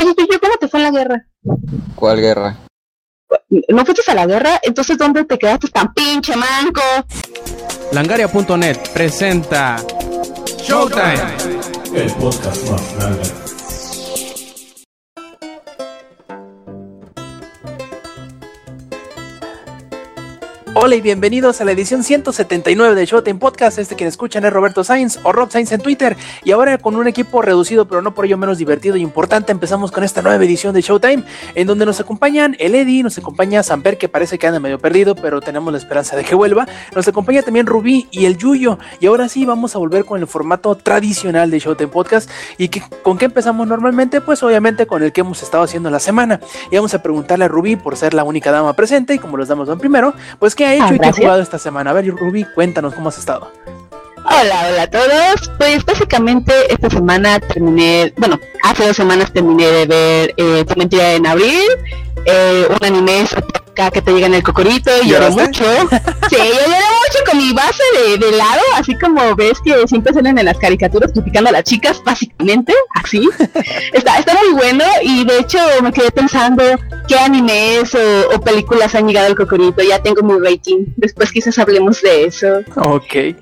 Oye, yo, ¿cómo te fue en la guerra? ¿Cuál guerra? ¿No fuiste a la guerra? Entonces, ¿dónde te quedaste tan pinche manco? Langaria.net presenta Showtime. El podcast más grande. Hola y bienvenidos a la edición 179 de Showtime Podcast. Este quien escuchan es Roberto Sainz o Rob Sainz en Twitter. Y ahora con un equipo reducido, pero no por ello menos divertido y importante, empezamos con esta nueva edición de Showtime, en donde nos acompañan el Eddie, nos acompaña Samper, que parece que anda medio perdido, pero tenemos la esperanza de que vuelva. Nos acompaña también Rubí y el Yuyo. Y ahora sí vamos a volver con el formato tradicional de Showtime Podcast. ¿Y que, con qué empezamos normalmente? Pues obviamente con el que hemos estado haciendo la semana. Y vamos a preguntarle a Rubí, por ser la única dama presente, y como los damos van primero, pues qué ha hecho Ah, y qué ha jugado esta semana. A ver, Rubí, cuéntanos cómo has estado. Hola, hola a todos. Pues básicamente esta semana terminé, bueno, hace dos semanas terminé de ver eh, Tu mentira en abril, eh, un anime acá que te llega en el cocorito y mucho. Sí, yo lloré mucho con mi base de, de helado, así como ves que siempre salen en las caricaturas criticando a las chicas, básicamente, así. está, está muy bueno y de hecho me quedé pensando qué animes o, o películas han llegado al cocorito. Ya tengo mi rating. Después quizás hablemos de eso. Ok.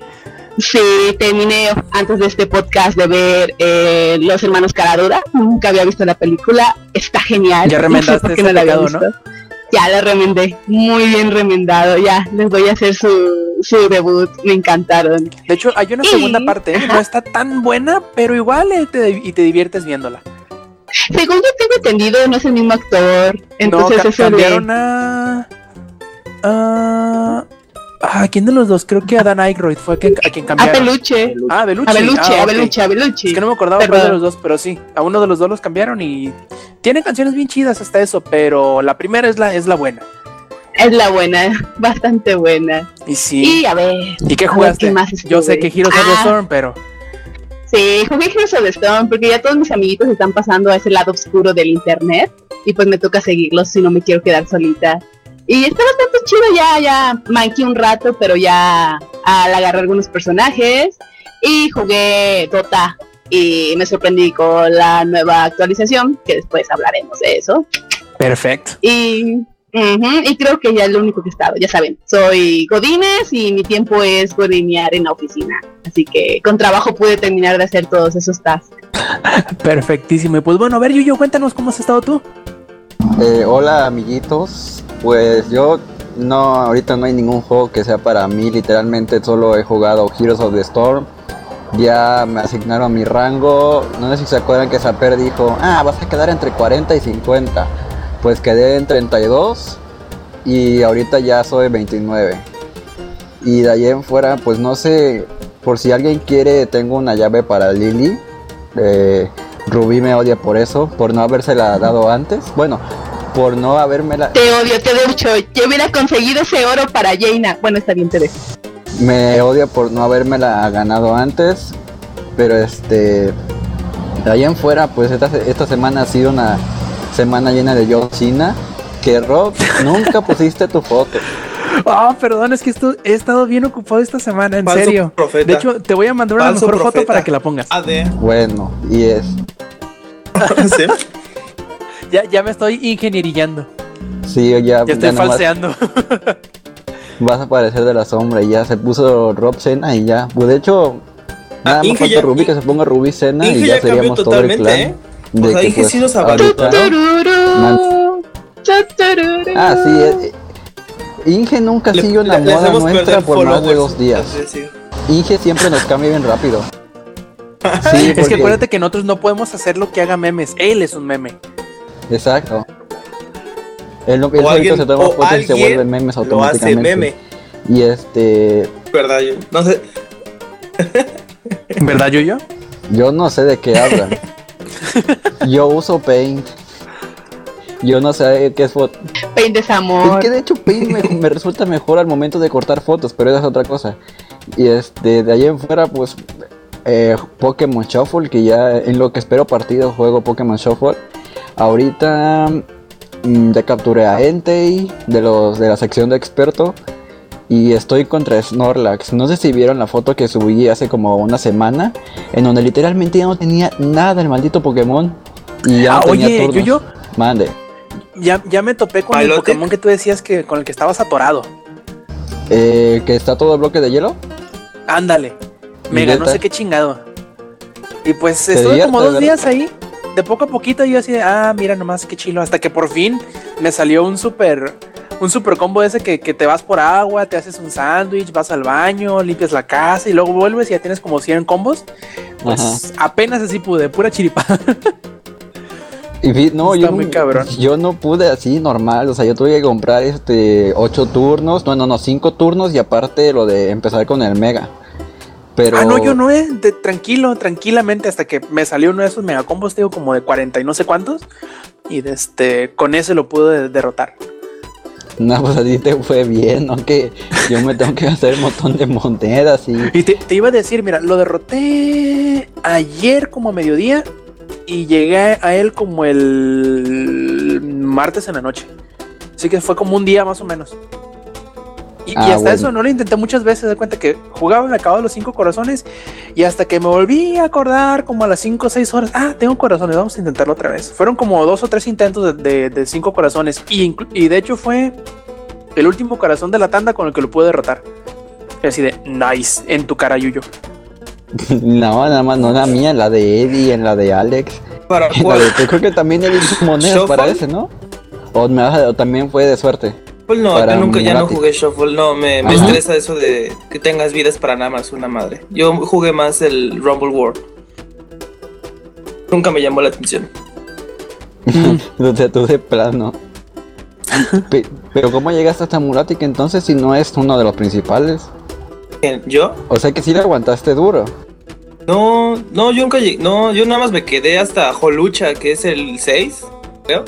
Sí, terminé antes de este podcast de ver eh, Los Hermanos Caradura. Nunca había visto la película. Está genial. Ya No sé remendaste por qué ese la había pecado, ¿no? Ya la remendé. Muy bien remendado. Ya, les voy a hacer su, su debut. Me encantaron. De hecho, hay una Y- segunda parte, ¿eh? no está tan buena, pero igual eh, te, y te diviertes viéndola. Según yo tengo entendido, no es el mismo actor. Entonces no, eso cambiaron de... a... a... ¿A quién de los dos? Creo que a Dan Aykroyd fue a quien, a quien A cambiaron. Peluche. Ah, a Belucci. A Beluche, Ah, a. Beluche, a Beluche. Es que no me acordaba cuál de los dos, pero sí, a uno de los dos los cambiaron y tiene canciones bien chidas hasta eso, pero la primera es la, es la buena. Es la buena. Bastante buena. Y sí. Y a ver. ¿Y qué a jugaste? ¿qué más Yo sé que Heroes of the Ah, Storm, pero Sí, jugué Heroes of the Storm porque ya todos mis amiguitos están pasando a ese lado oscuro del internet y pues me toca seguirlos si no me quiero quedar solita. Y está bastante chido ya, ya manqué un rato, pero ya al agarrar algunos personajes y jugué Dota y me sorprendí con la nueva actualización, que después hablaremos de eso. perfecto. Y, y creo que ya es lo único que he estado, ya saben, soy Godines y mi tiempo es godinear en la oficina. Así que con trabajo pude terminar de hacer todos esos tasks. Perfectísimo. Y pues bueno, a ver, Yuyo, cuéntanos cómo has estado tú. Eh, hola amiguitos, pues yo no, ahorita no hay ningún juego que sea para mí, literalmente solo he jugado Heroes of the Storm, ya me asignaron mi rango, no sé si se acuerdan que Saper dijo, ah, vas a quedar entre 40 y 50, pues quedé en 32 y ahorita ya soy 29. Y de ahí en fuera, pues no sé, por si alguien quiere, tengo una llave para Lily. Eh, Rubí me odia por eso, por no habérsela dado antes. Bueno, por no habérmela. Te odio, te mucho. Yo hubiera conseguido ese oro para Jaina. Bueno, está bien, te dejo. Me odia por no habérmela ganado antes. Pero este. De ahí en fuera, pues esta, esta semana ha sido una semana llena de John Cena. Que Rob, nunca pusiste tu foto. Ah, perdón, es que esto, he estado bien ocupado esta semana, en Falso serio. profeta. De hecho, te voy a mandar una Falso mejor foto para que la pongas. AD. Bueno, y es. ¿Sí? Ya, ya me estoy ingenierillando. Sí, ya, Ya estoy nomás falseando. vas a aparecer de la sombra. Y ya se puso Rob Cena y ya. Pues de hecho, nada Ah, más Inge falta ya- Rubí que se ponga Rubí Cena y ya ya seríamos todo el totalmente, clan. ¿eh? de O sea, que, Inge pues, sí nos. Ah, sí. eh, Inge nunca Le- sigue una le- le moda nuestra por más de dos días. Inge siempre nos cambia bien rápido. Sí, Es que acuérdate que nosotros no podemos hacer lo que haga memes. Él es un meme. Exacto. O solito alguien- se toma o fotos y se vuelve memes Lo hace automáticamente. meme. Y este, ¿Verdad? Yo no sé. ¿Verdad, Yuyo? yo no sé de qué hablan. yo uso Paint. Yo no sé qué es foto. Pain Es desamor. que de hecho Paint me, me resulta mejor al momento de cortar fotos, pero esa es otra cosa. Y este, de ahí en fuera, pues, eh, Pokémon Shuffle, que ya en lo que espero partido juego Pokémon Shuffle. Ahorita mm, ya capturé a Entei de los de la sección de experto. Y estoy contra Snorlax. No sé si vieron la foto que subí hace como una semana. En donde literalmente ya no tenía nada el maldito Pokémon. Y ya Ah, no tenía oye, turnos. Yuyo. Mande. Ya, ya me topé con el. Pokémon que tú decías que con el que estabas atorado. Eh, que está todo el bloque de hielo. Ándale. Me ganó no sé qué chingado. Y pues estuve como dos ¿verdad? días ahí. De poco a poquito yo así de, ah, mira nomás qué chilo. Hasta que por fin me salió un super, un super combo ese que, que te vas por agua, te haces un sándwich, vas al baño, limpias la casa y luego vuelves y ya tienes como 100 combos. Pues apenas así pude, pura chiripa. Y vi- no, Está yo, muy cabrón. yo no pude así normal, o sea, yo tuve que comprar este ocho turnos, no, no, no, cinco turnos y aparte lo de empezar con el mega. Pero Ah, no, yo no, eh. de- tranquilo, tranquilamente, hasta que me salió uno de esos megacombos, digo, como de 40 y no sé cuántos. Y de este, con ese lo pude derrotar. No, pues a ti te fue bien, ¿no? Que yo me tengo que hacer un montón de monedas y... Y te, te iba a decir, mira, lo derroté ayer como a mediodía y llegué a él como el martes en la noche. Así que fue como un día más o menos. Y, y Ah, hasta bueno. eso no lo intenté muchas veces. De cuenta que jugaba, me acababa los cinco corazones y hasta que me volví a acordar como a las cinco o seis horas. Ah, tengo corazones, vamos a intentarlo otra vez. Fueron como dos o tres intentos de, de- de cinco corazones y, y de hecho fue el último corazón de la tanda con el que lo pude derrotar. Así de nice en tu cara, Yuyo. No, nada más, no la mía, en la de Eddie, en la de Alex. ¿Para la de- yo creo que también monedas ¿Shuffle? para ese, ¿no? O, me vas a- o también fue de suerte. Shuffle no, yo nunca ya no jugué Shuffle, no, me, me estresa eso de que tengas vidas para nada más una madre. Yo jugué más el Rumble World. Nunca me llamó la atención. o sea, tú de plano. Pe- Pero ¿cómo llegaste hasta Muratic entonces si no es uno de los principales? ¿Yo? O sea que sí le aguantaste duro. No, no, yo nunca llegué, no, yo nada más me quedé hasta Jolucha, que es el 6, creo.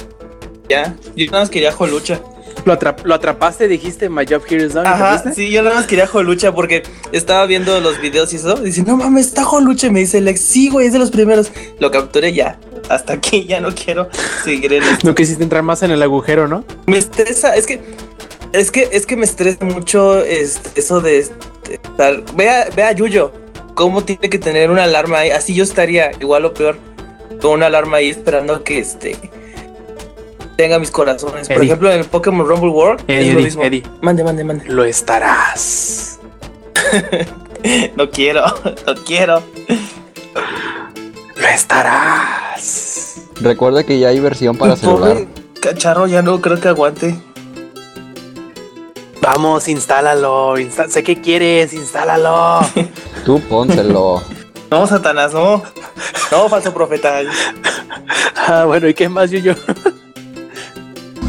Ya, yo nada más quería Jolucha. Lo, atrap- lo atrapaste, dijiste, My Job Here is Done. Ajá, sí, yo nada más quería Jolucha porque estaba viendo los videos y eso. Y dice, no mames, está Jolucha. Y me dice, Lex, sí, güey, es de los primeros. Lo capturé ya. Hasta aquí ya no quiero seguir en esto. No quisiste entrar más en el agujero, ¿no? Me estresa, es que, es que, es que me estresa mucho este, eso de estar. Vea, vea a Yuyo, cómo tiene que tener una alarma ahí. Así yo estaría igual o peor, con una alarma ahí esperando que este tenga mis corazones. Por Eddie. ejemplo, en el Pokémon Rumble World Eddie, es lo Eddie, mismo. Eddie. Mande, mande, mande. Lo estarás. No quiero, no quiero. Lo estarás. Recuerda que ya hay versión para celular. Cacharro, ya no creo que aguante. Vamos, instálalo. insta- sé que quieres, instálalo. Tú pónselo. No, Satanás, no. No, falso profeta. ah, bueno, ¿y qué más, Yuyo?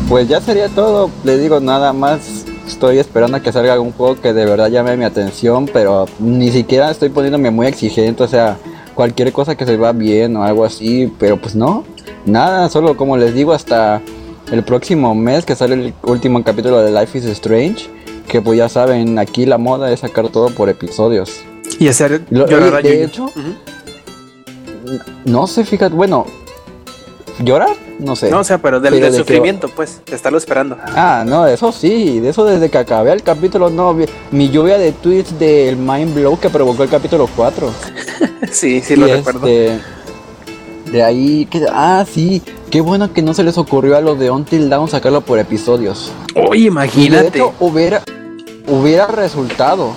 Pues ya sería todo. Le digo nada más. Estoy esperando a que salga algún juego que de verdad llame mi atención, pero ni siquiera estoy poniéndome muy exigente. O sea, cualquier cosa que se va bien o algo así, pero pues no. Nada, solo como les digo, hasta el próximo mes que sale el último capítulo de Life is Strange. Que pues ya saben, aquí la moda es sacar todo por episodios. Y hacer Lo- de hecho. No sé, fíjate, bueno, ¿llorar? No sé. No, o sea, pero del, Pero del de que- sufrimiento, pues, de estarlo esperando. Ah, no, eso sí, de eso desde que acabé el capítulo, no, mi lluvia de tweets del Mind Blow que provocó el capítulo 4. sí, sí, lo recuerdo. este, de ahí, que, ah, sí, qué bueno que no se les ocurrió a los de Until Dawn sacarlo por episodios. Oye, Y de imagínate. hecho, hubiera, hubiera resultado,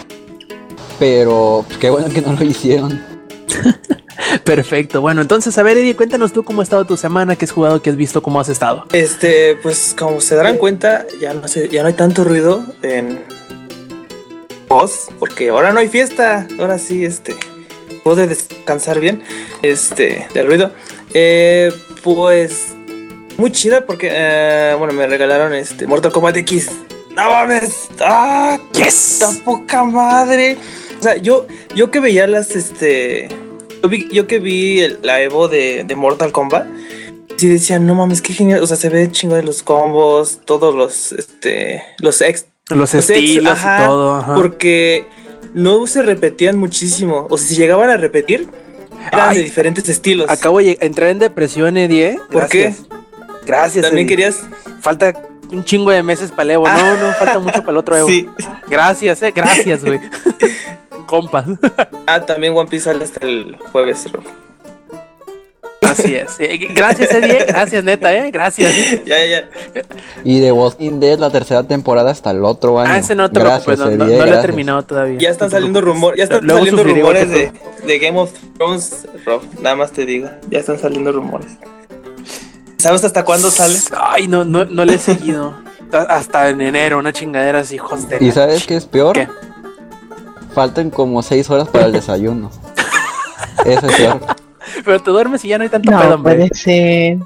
pero pues, qué bueno que no lo hicieron. Perfecto. Bueno, entonces, a ver, Eddie, cuéntanos tú cómo ha estado tu semana, qué has jugado, qué has visto, cómo has estado. Este, pues como se darán cuenta, ya no sé, ya no hay tanto ruido en voz, porque ahora no hay fiesta. Ahora sí, este, puedo descansar bien, este, del ruido. Eh, pues muy chida porque, eh, bueno, me regalaron este Mortal Kombat X. No mames, ah, Yes. ¡Tan poca madre! O sea, yo, yo que veía las, este... Yo, vi- yo que vi el- la Evo de, de Mortal Kombat, sí decía, no mames, qué genial. O sea, se ve chingo de los combos, todos los, este... Los ex... Los los ex- estilos ajá, y todo. ajá. Porque no se repetían muchísimo. O sea, si llegaban a repetir, eran Ay, de diferentes estilos. Acabo de entrar en depresión, Eddie. ¿eh? ¿Por qué? Gracias. Gracias. También Eddie. querías... Falta un chingo de meses para el Evo. No, no, falta mucho para el otro Evo. Sí. Gracias, eh. Gracias, güey. Compas. Ah, también One Piece sale hasta el jueves. Rob. Así es. Eh, Gracias, Eddie. Gracias, neta, ¿eh? Gracias. Ya, ya, ya. Y de Walking Dead la tercera temporada hasta el otro año. Ah, ese no te Gracias, preocupes, no, no- Eddie, no lo he terminado todavía. Ya están saliendo rumores, ya están Luego saliendo rumores de, de Game of Thrones, Rob. Nada más te digo, ya están saliendo rumores. ¿Sabes hasta cuándo sale? Ay, no, no, no le he seguido. Hasta en enero, una chingadera así, hostia. ¿Y sabes qué es peor? ¿Qué? Faltan como seis horas para el desayuno. Eso es peor. Pero te duermes y ya no hay tanto No pedo, hombre. puede ser.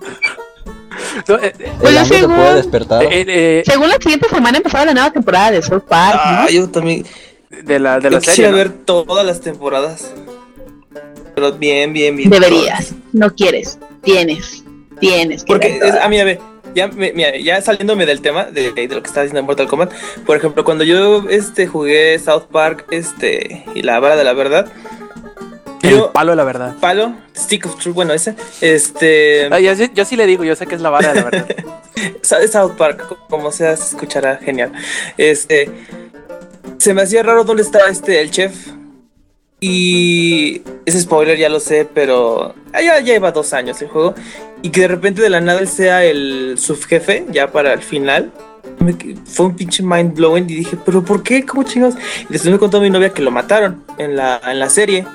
No, eh, eh, Pues yo según- puede despertar. eh, eh, Según la siguiente semana empezaba la nueva temporada de South Park, ¿no? Ah, yo también. de la, de Yo la quisiera serie. ¿no? ver todas las temporadas. Pero bien, bien, bien. Deberías. No quieres. Tienes. Tienes que Porque, es, a mí, a ver, ya, me- ya saliéndome del tema de, de lo que está diciendo en Mortal Kombat, por ejemplo, cuando yo este, jugué South Park este, y la vara de la verdad, El yo, palo de la verdad. palo, Stick of Truth, bueno, ese, este, Ay, yo, sí- yo sí le digo, yo sé que es la vara de la verdad. South Park, co- como sea, se escuchará genial. Este, se me hacía raro dónde estaba este, el chef. Y ese spoiler ya lo sé, pero ah, ya, ya lleva dos años el juego. Y que de repente de la nada sea el subjefe, ya para el final. fue un pinche mind blowing y dije, pero ¿por qué? ¿Cómo chingados? Y después me contó mi novia que lo mataron en la, en la serie.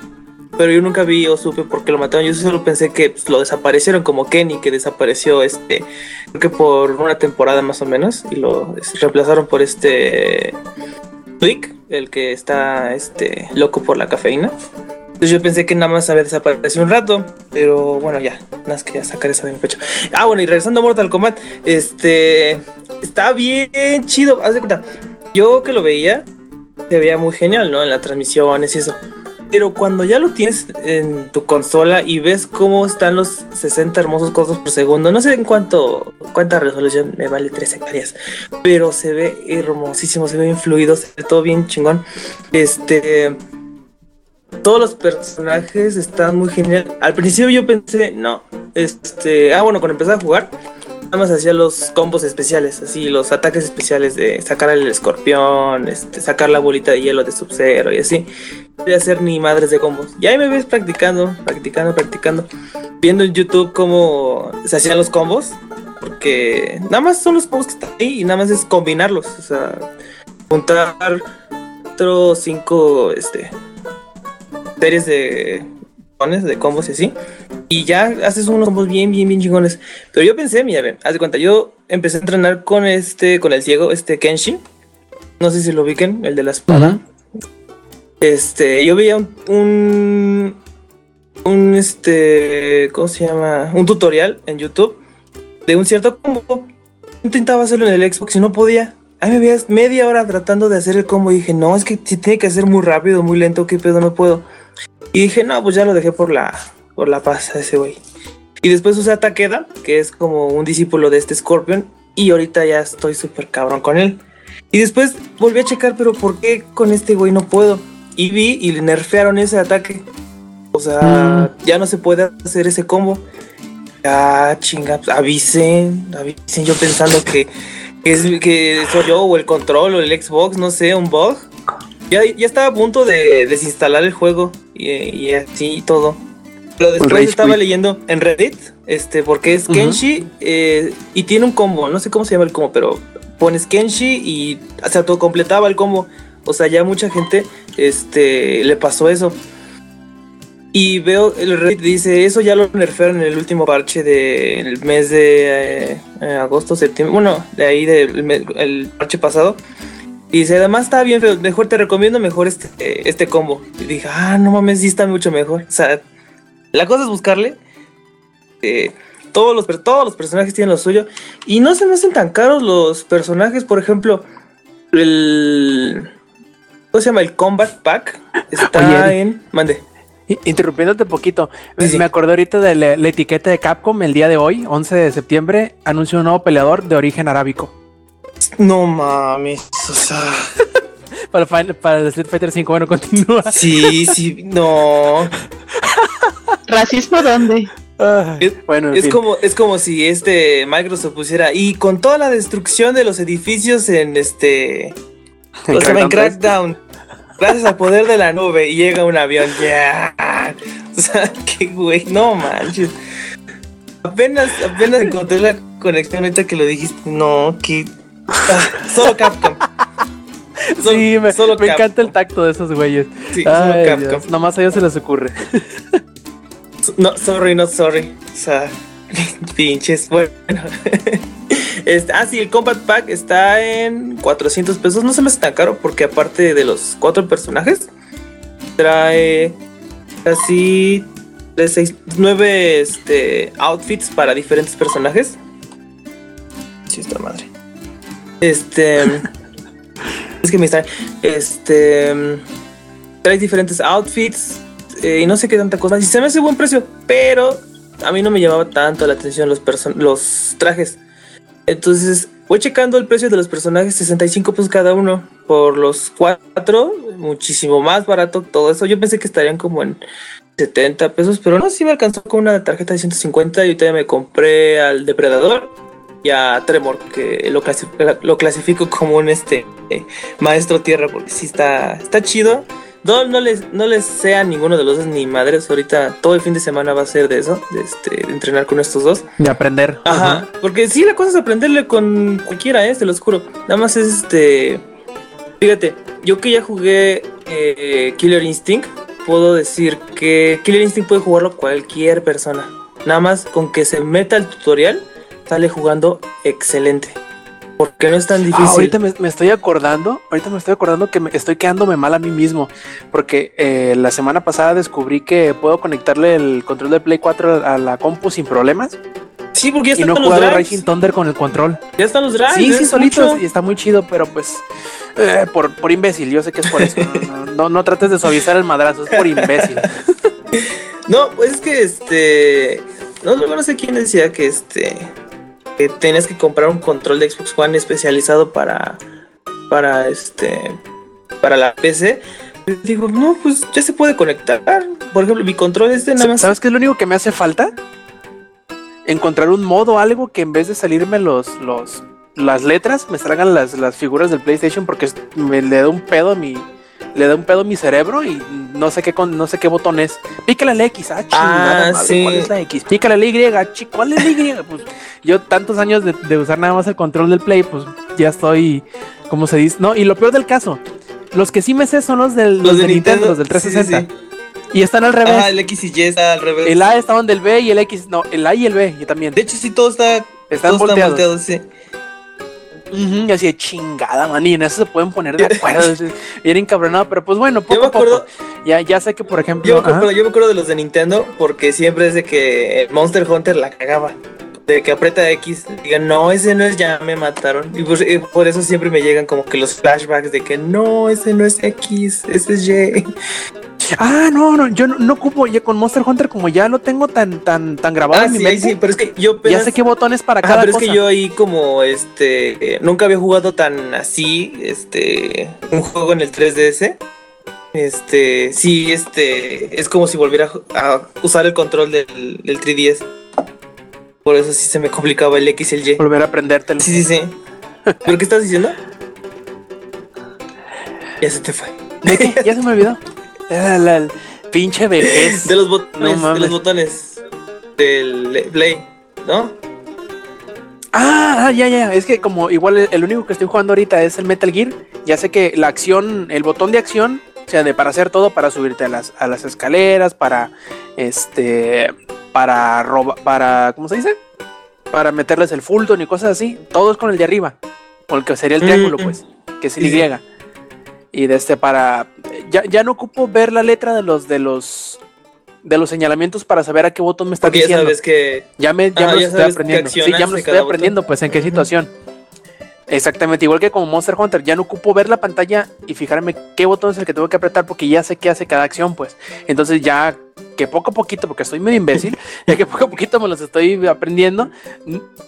Pero yo nunca vi o supe por qué lo mataron. Yo solo pensé que pues, lo desaparecieron como Kenny, que desapareció este, creo que por una temporada más o menos. Y lo reemplazaron por este Twig, el que está este, loco por la cafeína. Entonces yo pensé que nada más había desaparecido un rato, pero bueno, ya, nada más quería sacar esa de mi pecho. Ah, bueno, y regresando a Mortal Kombat, este, está bien chido, haz de cuenta, yo que lo veía, se veía muy genial, ¿no? En las transmisiones y eso. Pero cuando ya lo tienes en tu consola y ves cómo están los 60 hermosos cuadros por segundo, no sé en cuánto, cuánta resolución, me vale 3 hectáreas, pero se ve hermosísimo, se ve bien fluido, se ve todo bien chingón. Este, todos los personajes están muy genial. Al principio yo pensé, no, este, ah, bueno, cuando empecé a jugar, nada más hacía los combos especiales, así, los ataques especiales de sacar el escorpión, este, sacar la bolita de hielo de Sub-Zero y así. No voy a hacer ni madres de combos. Y ahí me ves practicando, practicando, practicando, viendo en YouTube cómo se hacían los combos, porque nada más son los combos que están ahí y nada más es combinarlos, o sea, juntar cuatro cinco, este, series de de combos y así. Y ya haces unos combos bien, bien, bien chingones. Pero yo pensé, mira, haz de cuenta, yo empecé a entrenar con este, con el ciego, este Kenshi. No sé si lo ubiquen, el de la espada. Este, yo veía un, un, un, este, ¿cómo se llama? Un tutorial en YouTube de un cierto combo. Intentaba hacerlo en el Xbox y no podía. Ahí me veías media hora tratando de hacer el combo y dije, no, es que si tiene que ser muy rápido, muy lento, qué pedo, no puedo. Y dije, no, pues ya lo dejé por la, por la paz a ese güey. Y después usé a Takeda, que es como un discípulo de este Scorpion, y ahorita ya estoy súper cabrón con él. Y después volví a checar, pero ¿por qué con este güey no puedo? Y vi y le nerfearon ese ataque. O sea, ya no se puede hacer ese combo. Ya, chinga, pues, avisen, avisen. Yo pensando que, que, es, que soy yo o el control o el Xbox, no sé, un bug. Ya, ya estaba a punto de desinstalar el juego y, y así y todo. Pero después estaba leyendo en Reddit, este, porque es. Kenshi eh, y tiene un combo, no sé cómo se llama el combo, pero pones Kenshi y se autocompletaba el combo. O sea, ya mucha gente este, le pasó eso. Y veo el Reddit dice, eso ya lo nerfearon en el último parche del mes de eh, eh, agosto, septiembre, bueno, de ahí del el parche pasado. Y dice, además está bien, pero mejor te recomiendo mejor este, eh, este combo. Y dije, ah, no mames, sí está mucho mejor. O sea, la cosa es buscarle. eh, todos, los, todos los personajes tienen lo suyo. Y no se me hacen tan caros los personajes. Por ejemplo, el... ¿Cómo se llama? El Combat Pack. Está Oye, en... Mande. Interrumpiéndote poquito, Sí, sí. me acordé ahorita de la, la etiqueta de Capcom el día de hoy, 11 de septiembre, anunció un nuevo peleador de origen arábico No mames. O sea... para, Final- para el Street Fighter 5. Bueno, continúa. Sí, sí, no. ¿Racismo dónde? Es- bueno, en Es fin. como, es como si este Microsoft pusiera y con toda la destrucción de los edificios en este En o sea, en Crackdown 3. Crackdown, gracias al poder de la nube y llega un avión, ya. O sea, qué güey, no manches. apenas, apenas encontré la conexión ahorita que lo dijiste. No, que. solo Capcom. Solo- sí, me, solo me encanta Capcom. el tacto de esos güeyes. Sí, solo Ay, Capcom. Dios, nomás a ellos se les ocurre. No, sorry, not sorry. O sea, pinches. Bueno. Este, ah, sí, el Combat Pack está en 400 pesos. No se me hace tan caro porque aparte de los cuatro personajes, trae casi de seis, nueve este, outfits para diferentes personajes. Sí, esta madre. Este. es que me está. Este. Trae diferentes outfits eh, y no sé qué tanta cosa. Y se me hace buen precio, pero a mí no me llamaba tanto la atención los, los trajes. Entonces, voy checando el precio de los personajes, 65 pesos cada uno. Por los cuatro, muchísimo más barato todo eso. Yo pensé que estarían como en 70 pesos, pero no, sí me alcanzó con una tarjeta de 150 y ahorita ya me compré al Depredador y a Tremor, que lo, lo clasifico como un este eh, maestro tierra, porque sí está, está chido. No, no les, no les sea ninguno de los dos ni madres. Ahorita todo el fin de semana va a ser de eso, de, este, de entrenar con estos dos. De aprender. Ajá, porque sí, la cosa es aprenderle con cualquiera, ¿eh? Te lo juro. Nada más es este. Fíjate, yo que ya jugué eh, Killer Instinct, puedo decir que Killer Instinct puede jugarlo cualquier persona. Nada más con que se meta al tutorial, sale jugando excelente. Porque no es tan Ah, difícil. ahorita me, me estoy acordando, ahorita me estoy acordando que me estoy quedándome mal a mí mismo, porque eh, la semana pasada descubrí que puedo conectarle el control de Play 4 a la compu sin problemas Sí, porque ya y están no los drives. Racing Thunder con el control. Ya están los drives. sí, sí, solitos mucho. y está muy chido, pero pues eh, por, por imbécil, yo sé que es por eso. No, no, no trates de suavizar el madrazo, es por imbécil. No, pues es que este. No, no sé quién decía que este. Que tenías que comprar un control de Xbox One especializado para. Para este. Para la PC. Digo, no, pues ya se puede conectar. Por ejemplo, mi control este nada más. ¿Sabes qué es lo único que me hace falta? Encontrar un modo, algo que en vez de salirme los, los, las letras, me salgan las, las figuras del PlayStation porque es- me le da un pedo a mi, le da un pedo a mi cerebro y no sé qué con, no sé qué botón es. Pícale la X, ah, chingada Ah, madre, sí. ¿cuál es la X? Pícale la Y, ¿cuál es la Y? Pues yo tantos años de, de usar nada más el control del Play, pues ya estoy, como se dice, no, y lo peor del caso, los que sí me sé son los del, los de Nintendo, los del 360. Sí. Y están al revés. Ah, el X y Y está al revés. El A está donde el B y el X, no, el A y el B, yo también. De hecho, sí, todo está. Están todo está volteado, sí. Y así de chingada, man, y en eso se pueden poner de acuerdo. Bien encabronado, pero pues bueno, Yo poco a poco. Ya, ya sé que, por ejemplo. Yo me, acuerdo, yo me acuerdo de los de Nintendo porque siempre es de que Monster Hunter la cagaba. De que aprieta X, digan, no, ese no es, ya me mataron. Y por, y por eso siempre me llegan como que los flashbacks de que no, ese no es X, ese es Y. Ah, no, no, yo no, no ocupo ya con Monster Hunter, como ya lo tengo tan, tan, tan grabado Ah, en sí, mente. sí, pero es que yo Ya apenas- sé qué botones para cada pero cosa. es que yo ahí como este eh, nunca había jugado tan así este un juego en el 3DS. Este, sí, este es como si volviera a a usar el control del, del 3DS. Por eso sí se me complicaba el X y el Y. Volver a aprendértelo. Sí, sí, sí. ¿Pero qué estás diciendo? Ya se te fue. ¿De qué? Ya se me olvidó. Ah, la- el pinche vejez. De los botones, No de los botones del Play, ¿no? Ah, ah, ya, ya. Es que como igual el único que estoy jugando ahorita es el Metal Gear. Ya sé que la acción, el botón de acción, o sea, de para hacer todo, para subirte a las, a las escaleras, para este, para robar, para, ¿cómo se dice? Para meterles el Fulton y cosas así. Todo es con el de arriba, con el que sería el Mm, triángulo, mm. pues, que es el. Y. Y de este para, ya, ya no ocupo ver la letra de los, de los, de los señalamientos para saber a qué botón me está ya diciendo. sabes que Ya me, ya Ah, me ya estoy aprendiendo. Sí, ya me estoy aprendiendo, botón. pues en qué situación. Exactamente, igual que como Monster Hunter, ya no ocupo ver la pantalla y fijarme qué botón es el que tengo que apretar porque ya sé qué hace cada acción, pues. Entonces ya que poco a poquito, porque estoy medio imbécil, ya que poco a poquito me los estoy aprendiendo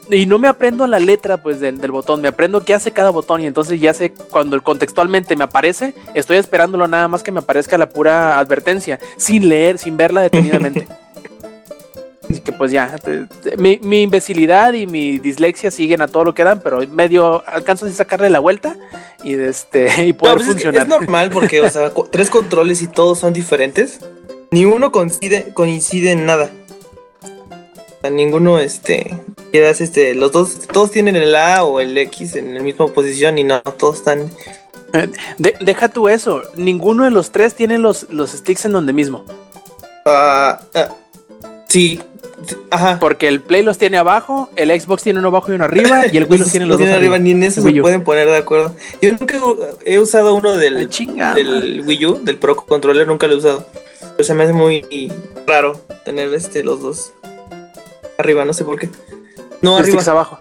y no me aprendo la letra pues del, del botón, me aprendo qué hace cada botón y entonces ya sé cuando el contextualmente me aparece, estoy esperándolo nada más que me aparezca la pura advertencia, sin leer, sin verla detenidamente. Así que pues ya, te- te- mi, mi imbecilidad y mi dislexia siguen a todo lo que dan, pero medio alcanzo a sacarle la vuelta y este y No, poder pues funcionar. es normal porque, o sea, tres controles y todos son diferentes. Ni uno coincide, coincide en nada. sea, ninguno, este, quieras, este, los dos, todos tienen el A o el X en la misma posición y no, todos están. Eh, de- deja tú eso. Ninguno de los tres tiene los, los sticks en donde mismo. Ah, ah, sí, ajá. Porque el Play los tiene abajo, el Xbox tiene uno abajo y uno arriba, y el Wii los tiene los dos arriba. Ni en eso se pueden poner de acuerdo. Yo nunca he- usado uno del, chinga, del Wii U, del Pro Controller, nunca lo he usado. Pero se me hace muy raro tener este los dos arriba, no sé por qué. No, Los arriba. sticks abajo.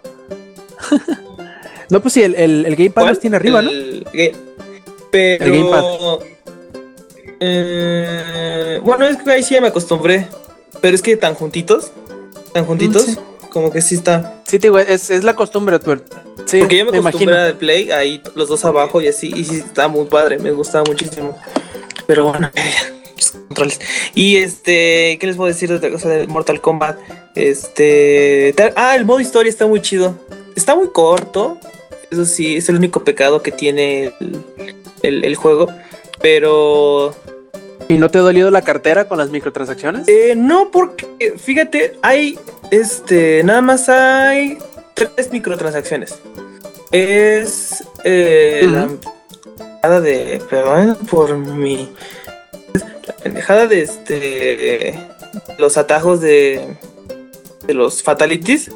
no, pues sí, el, el, el Gamepad los tiene arriba, ¿no? El Pero. El gamepad. eh, bueno, es que ahí sí ya me acostumbré. Pero es que tan juntitos. Tan juntitos. Mm, sí. Como que sí está. Sí, te digo, es, es la costumbre, Tuer. Sí, Porque yo me me acostumbré al play, ahí los dos abajo y así. Y sí está muy padre. Me gustaba muchísimo. Pero bueno, los controles. Y este. ¿Qué les puedo decir de otra cosa de Mortal Kombat? Este. Ah, el modo historia está muy chido. Está muy corto. Eso sí, es el único pecado que tiene el, el- el juego. Pero ¿Y no te ha dolido la cartera con las microtransacciones? eh, no, porque fíjate, hay este, nada más hay tres microtransacciones. Es eh, la pendejada de, perdón por mi, la pendejada de este, los atajos de, de los fatalities.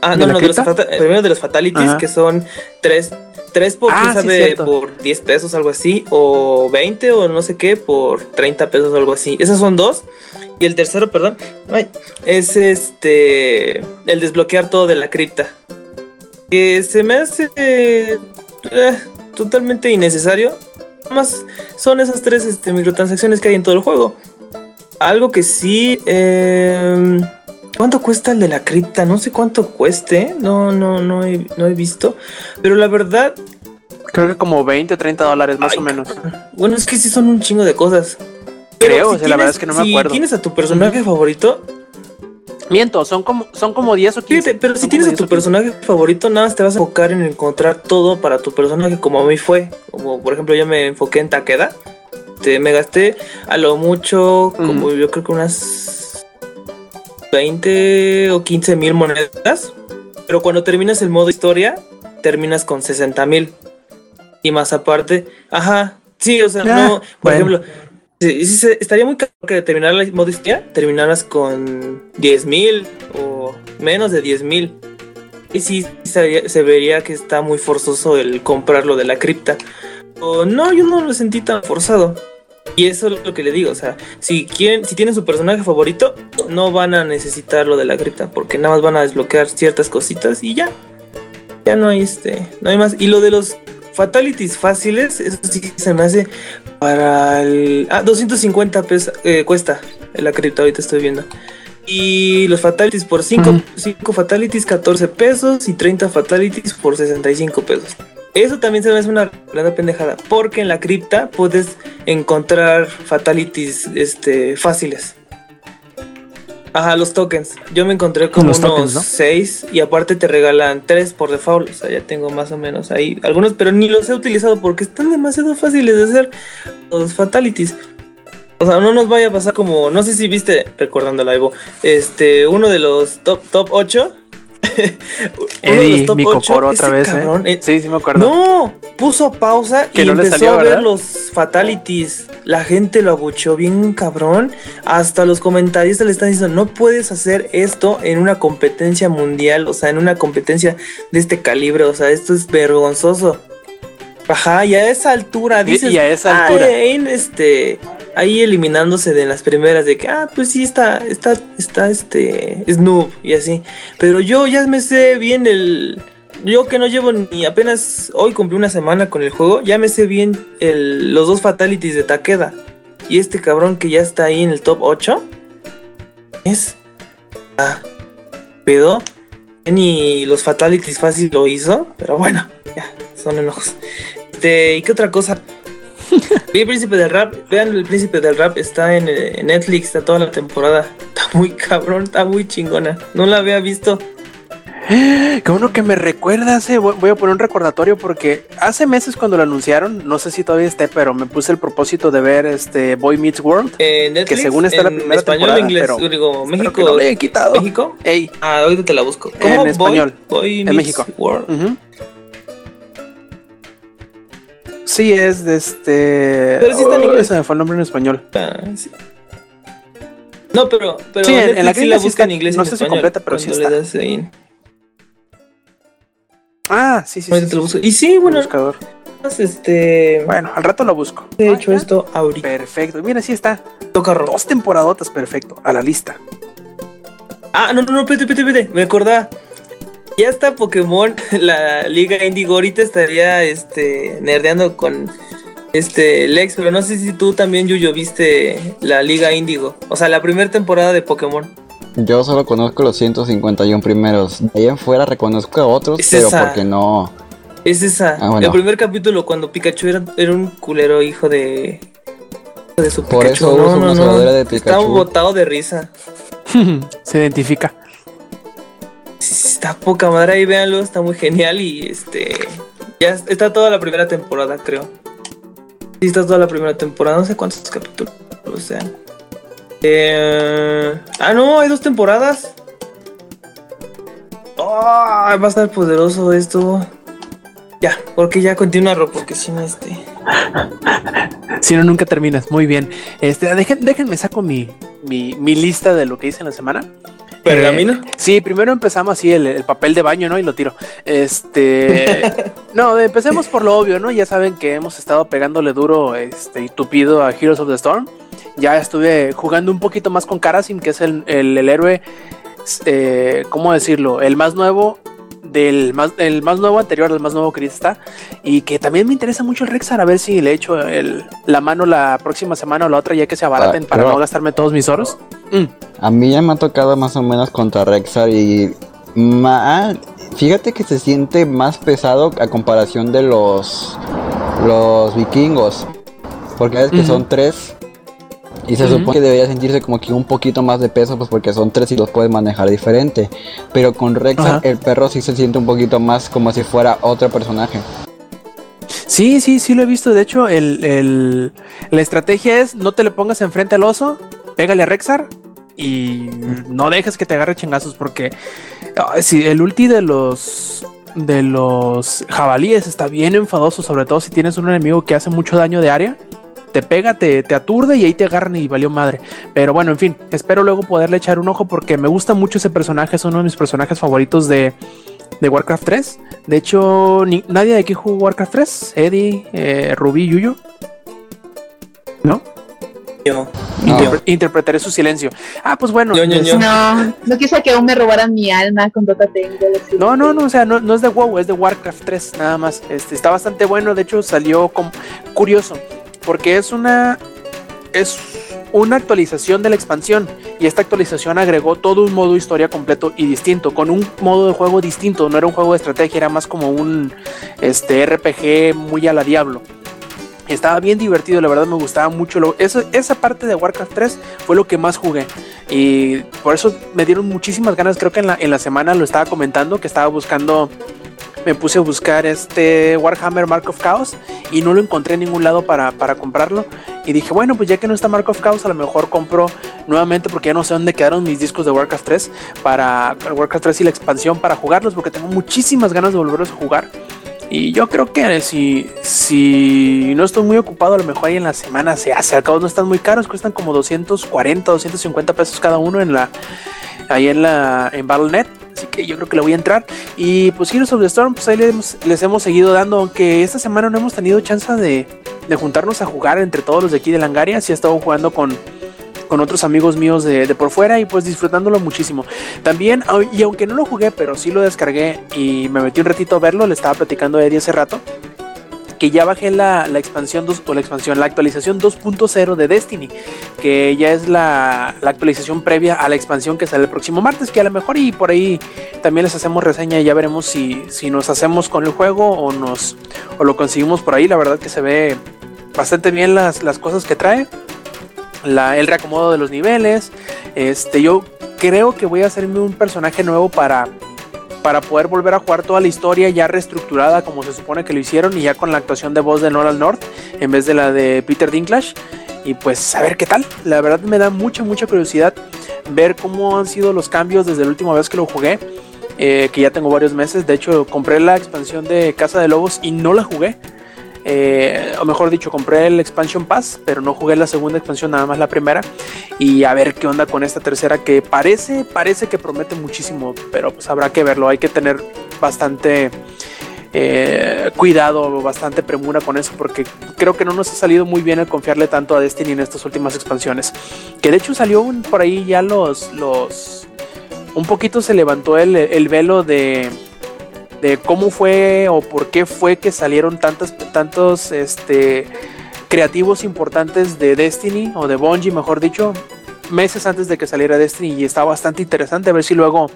Ah, ¿De no, no, de los primero de los fatalities, Ajá. que son tres, tres por, Ah, sí, sabe, por 10 pesos, algo así, o 20 o no sé qué, por 30 pesos, algo así. Esas son dos. Y el tercero, perdón, ay, es este, el desbloquear todo de la cripta. Que se me hace eh, totalmente innecesario. Más son esas tres este, microtransacciones que hay en todo el juego. Algo que sí... eh, ¿Cuánto cuesta el de la cripta? No sé cuánto cueste. No, no, no he, no he visto. Pero la verdad, Creo que como 20 o 30 dólares más Ay, o menos. bueno, es que sí son un chingo de cosas. Creo, si o sea, la verdad es que no me si acuerdo. tienes a tu personaje favorito, Miento, son como, son como 10 o 15. fíjate, pero si tienes a tu 10 o 15. personaje favorito, nada más te vas a enfocar en encontrar todo para tu personaje, como a mí fue. Como por ejemplo, yo me enfoqué en Takeda. Te, me gasté a lo mucho, como yo creo que unas 20 o 15 mil monedas. Pero cuando terminas el modo historia, terminas con 60 mil. Y más aparte, ajá, sí, o sea, Ah, no, por bueno. ejemplo, sí, sí, se- estaría muy caro que terminar el modo historia, terminaras con 10 mil o menos de 10 mil. Y sí, se, se vería que está muy forzoso el comprar lo de la cripta. O no, yo no lo sentí tan forzado. Y eso es lo que le digo, o sea, si quieren, si tienen su personaje favorito, no van a necesitar lo de la cripta, porque nada más van a desbloquear ciertas cositas y ya. Ya no hay este, no hay más. Y lo de los fatalities fáciles, eso sí se me hace para el. Ah, 250 pesos eh, cuesta la cripta, ahorita estoy viendo. Y los fatalities por 5 Ujú. fatalities, 14 pesos. Y 30 fatalities por 65 pesos. Eso también se me hace una gran pendejada. Porque en la cripta puedes encontrar fatalities este, fáciles. Ajá, los tokens. Yo me encontré como Los unos tokens, ¿no? 6 y aparte te regalan 3 por default. O sea, ya tengo más o menos ahí algunos, pero ni los he utilizado porque están demasiado fáciles de hacer los fatalities. O sea, no nos vaya a pasar como, no sé si viste, recordando la Evo, este, uno de los top, top 8. Eddie, mi cocoro otra vez, cabrón, ¿eh? eh, Sí, sí me acuerdo. no, puso pausa Que y no empezó salió, a ver ¿verdad? los fatalities. La gente lo abucheó bien cabrón. Hasta los comentaristas le están diciendo, no puedes hacer esto en una competencia mundial, o sea, en una competencia de este calibre, o sea, esto es vergonzoso. Ajá, y a esa altura dices, y a esa "Ah, altura". en este, ahí eliminándose de las primeras de que, ah, pues sí está, está, está este, Snoop y así. Pero yo ya me sé bien el, yo que no llevo ni apenas hoy cumplí una semana con el juego, ya me sé bien el, los dos fatalities de Takeda. Y este cabrón que ya está ahí en el top 8 es, ah, pedo. Ni los fatalities fácil lo hizo, pero bueno, ya, son enojos. Este, ¿y qué otra cosa? Vi el príncipe del rap, vean el príncipe del rap, está en, en Netflix, está toda la temporada. Está muy cabrón, está muy chingona. No la había visto. Qué bueno que me recuerdas, eh. voy a poner un recordatorio porque hace meses cuando lo anunciaron, no sé si todavía esté, pero me puse el propósito de ver este Boy Meets World. Eh, Netflix, Que según está la en primera español temporada, inglés, pero- digo, México. que no le hayan quitado. ¿México? Ey, Ah, ahorita te la busco. En Boy- español. Boy En Meets México. World. Sí, es de este. Pero sí está en Oh, inglés. ese me fue el nombre en español. Ah, sí. No, pero, pero Sí, en- en la sí la sí busca en está. inglés y No en sé si español. completa, pero sí está. Ah, sí, sí, sí. Te lo busco. Y sí, bueno, Buscador. este. Bueno, al rato lo busco. He Ah, hecho esto ahorita. Perfecto. Mira, sí está. Toca rojo. Dos temporadotas, perfecto. A la lista. Ah, no, no, no, espérate, espérate, espérate. Me acordaba. Ya está Pokémon, la Liga Indigo. Ahorita estaría este nerdeando con este Lex, pero no sé si tú también, Yuyo, viste la Liga Indigo. O sea, la primera temporada de Pokémon. Yo solo conozco los 151 primeros. De ahí en fuera reconozco a otros, Es pero esa. porque no. Es esa. Ah, bueno. El primer capítulo cuando Pikachu era, era un culero hijo de. de su Por Pikachu. eso de Estaba Pikachu. botado de risa. Se identifica. Está poca madre ahí, véanlo, está muy genial y este. Ya está toda la primera temporada, creo. Sí, está toda la primera temporada, no sé cuántos capítulos sean. Eh, ah, no, hay dos temporadas. Oh, va a estar poderoso esto. Ya, porque ya continúa, porque si no, este. Si no, nunca terminas. Muy bien. Este, déjenme saco mi, mi, mi lista de lo que hice en la semana. ¿Pergamino? Eh, sí, primero empezamos así el, el papel de baño, ¿no? Y lo tiro. Este. no, empecemos por lo obvio, ¿no? Ya saben que hemos estado pegándole duro este, y tupido a Heroes of the Storm. Ya estuve jugando un poquito más con Karasin, que es el, el, el héroe. eh, ¿Cómo decirlo? El más nuevo. Del más, el más nuevo anterior al más nuevo que ahorita está. Y que también me interesa mucho el Rexar. A ver si le echo el- la mano la próxima semana o la otra, ya que se abaraten Ah, para no gastarme todos mis oros. Mm. A mí ya me ha tocado más o menos contra Rexar y. ma- fíjate que se siente más pesado a comparación de los. Los vikingos. Porque ves que son tres. Y se supone que debería sentirse como que un poquito más de peso, pues porque son tres y los puedes manejar diferente. Pero con Rexar Ajá. el perro sí se siente un poquito más como si fuera otro personaje. Sí, sí, sí lo he visto. De hecho, el, el- la estrategia es no te le pongas enfrente al oso, pégale a Rexar y no dejes que te agarre chingazos porque ay, sí, el ulti de los de los jabalíes está bien enfadoso, sobre todo si tienes un enemigo que hace mucho daño de área. Te pega, te, te aturde y ahí te agarran y valió madre. Pero bueno, en fin, espero luego poderle echar un ojo porque me gusta mucho ese personaje, es uno de mis personajes favoritos de, de Warcraft 3. De hecho, ni- nadie de aquí jugó Warcraft 3. Eddie, eh, Rubí, Yuyo. ¿No? Yo. No. Interpretaré su silencio. Ah, pues bueno. Yo, yo. No, no quise que aún me robaran mi alma con Dota Tengo. No, no, no, o sea, no, no es de WoW, es de Warcraft 3, nada más. Este está bastante bueno, de hecho salió como curioso, porque es una es una actualización de la expansión y esta actualización agregó todo un modo historia completo y distinto, con un modo de juego distinto, no era un juego de estrategia, era más como un este RPG muy a la Diablo. Estaba bien divertido, la verdad me gustaba mucho. Lo, esa parte de Warcraft 3 fue lo que más jugué. Y por eso me dieron muchísimas ganas. Creo que en la, en la semana lo estaba comentando, que estaba buscando, me puse a buscar este Warhammer Mark of Chaos y no lo encontré en ningún lado para, para comprarlo. Y dije, bueno, pues ya que no está Mark of Chaos, a lo mejor compro nuevamente porque ya no sé dónde quedaron mis discos de Warcraft 3 para Warcraft 3 y la expansión para jugarlos porque tengo muchísimas ganas de volverlos a jugar. Y yo creo que si, si no estoy muy ocupado, a lo mejor ahí en la semana se hace. Al cabo no están muy caros, cuestan como 240, 250 pesos cada uno en la ahí en la en Battle.net. Así que yo creo que le voy a entrar. Y pues Heroes of the Storm, pues ahí les, hemos- seguido dando, aunque esta semana no hemos tenido chance de, de juntarnos a jugar entre todos los de aquí de Langaria. Sí he estado jugando con, con otros amigos míos de, por fuera y pues disfrutándolo muchísimo. También, y aunque no lo jugué, pero sí lo descargué y me metí un ratito a verlo, le estaba platicando a Eddie hace rato, que ya bajé la, la expansión 2, o la expansión, la actualización 2.0 de Destiny, que ya es la, la actualización previa a la expansión que sale el próximo martes, que a lo mejor y por ahí también les hacemos reseña y ya veremos si, si nos hacemos con el juego o nos o lo conseguimos por ahí. La verdad que se ve bastante bien las, las cosas que trae. La, el reacomodo de los niveles. Este, yo creo que voy a hacerme un personaje nuevo para para poder volver a jugar toda la historia ya reestructurada como se supone que lo hicieron y ya con la actuación de voz de Nolan North en vez de la de Peter Dinklage. Y pues a ver qué tal. La verdad me da mucha, mucha curiosidad ver cómo han sido los cambios desde la última vez que lo jugué. eh, que ya tengo varios meses. De hecho, compré la expansión de Casa de Lobos y no la jugué. Eh, o mejor dicho, compré el Expansion Pass, pero no jugué la segunda expansión, nada más la primera. Y a ver qué onda con esta tercera, que parece, parece que promete muchísimo, pero pues habrá que verlo. Hay que tener bastante eh, cuidado, bastante premura con eso, porque creo que no nos ha salido muy bien el confiarle tanto a Destiny en estas últimas expansiones. Que de hecho salió por ahí ya los, los, un poquito se levantó el, el velo de de cómo fue o por qué fue que salieron tantos, tantos este, creativos importantes de Destiny o de Bungie, mejor dicho, meses antes de que saliera Destiny y está bastante interesante a ver si luego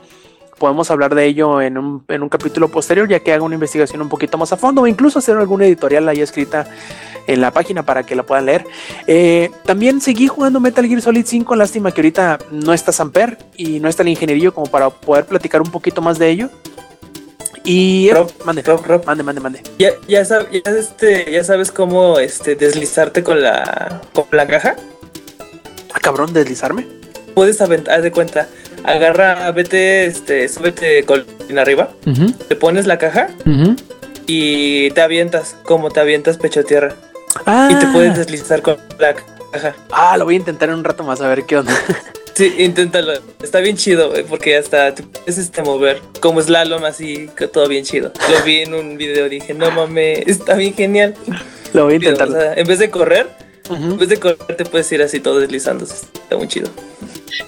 podemos hablar de ello en un, en un capítulo posterior ya que haga una investigación un poquito más a fondo o incluso hacer alguna editorial ahí escrita en la página para que la puedan leer. Eh, también seguí jugando Metal Gear Solid 5, lástima que ahorita no está Samper y no está el ingenierillo como para poder platicar un poquito más de ello. Y Rob, mande, Rob, Rob. mande, mande, mande. ¿Ya, ya, sab- ya, este, ya sabes cómo este, deslizarte con la, con la caja? Ah, cabrón, deslizarme. Puedes aventar, haz de cuenta, agarra, vete, este, súbete con arriba, te pones la caja y te avientas, como te avientas pecho a tierra. Ah, Y te puedes deslizar con la caja. ah, lo voy a intentar en un rato más a ver qué onda. Sí, inténtalo. Está bien chido, güey, porque hasta te puedes este, mover como slalom así, que todo bien chido. Lo vi en un video, dije, no mames, está bien genial. lo voy a intentar. o sea, en vez de correr, en vez de correr te puedes ir así todo deslizándose. Está muy chido.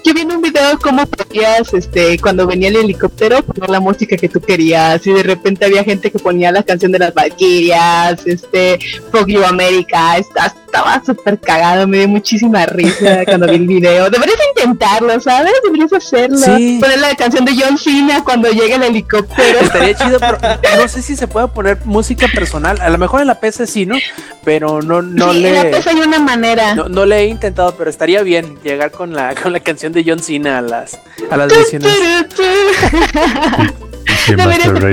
Yo vi en un video cómo podías, este, cuando venía el helicóptero, poner la música que tú querías. Y de repente había gente que ponía la canción de las Valkyrias, este, Fuck You America. Está- estaba súper cagado, me dio muchísima risa cuando vi el video. Deberías intentarlo, ¿sabes? Deberías hacerlo. Sí. Poner la canción de John Cena cuando llega el helicóptero. Estaría chido, pero no sé si se puede poner música personal. A lo mejor en la PC sí, ¿no? Pero no, no Sí, en la le. PC hay una manera. No, no le he intentado, pero estaría bien llegar con la, con la canción de John Cena a las, a las. Sí, lo.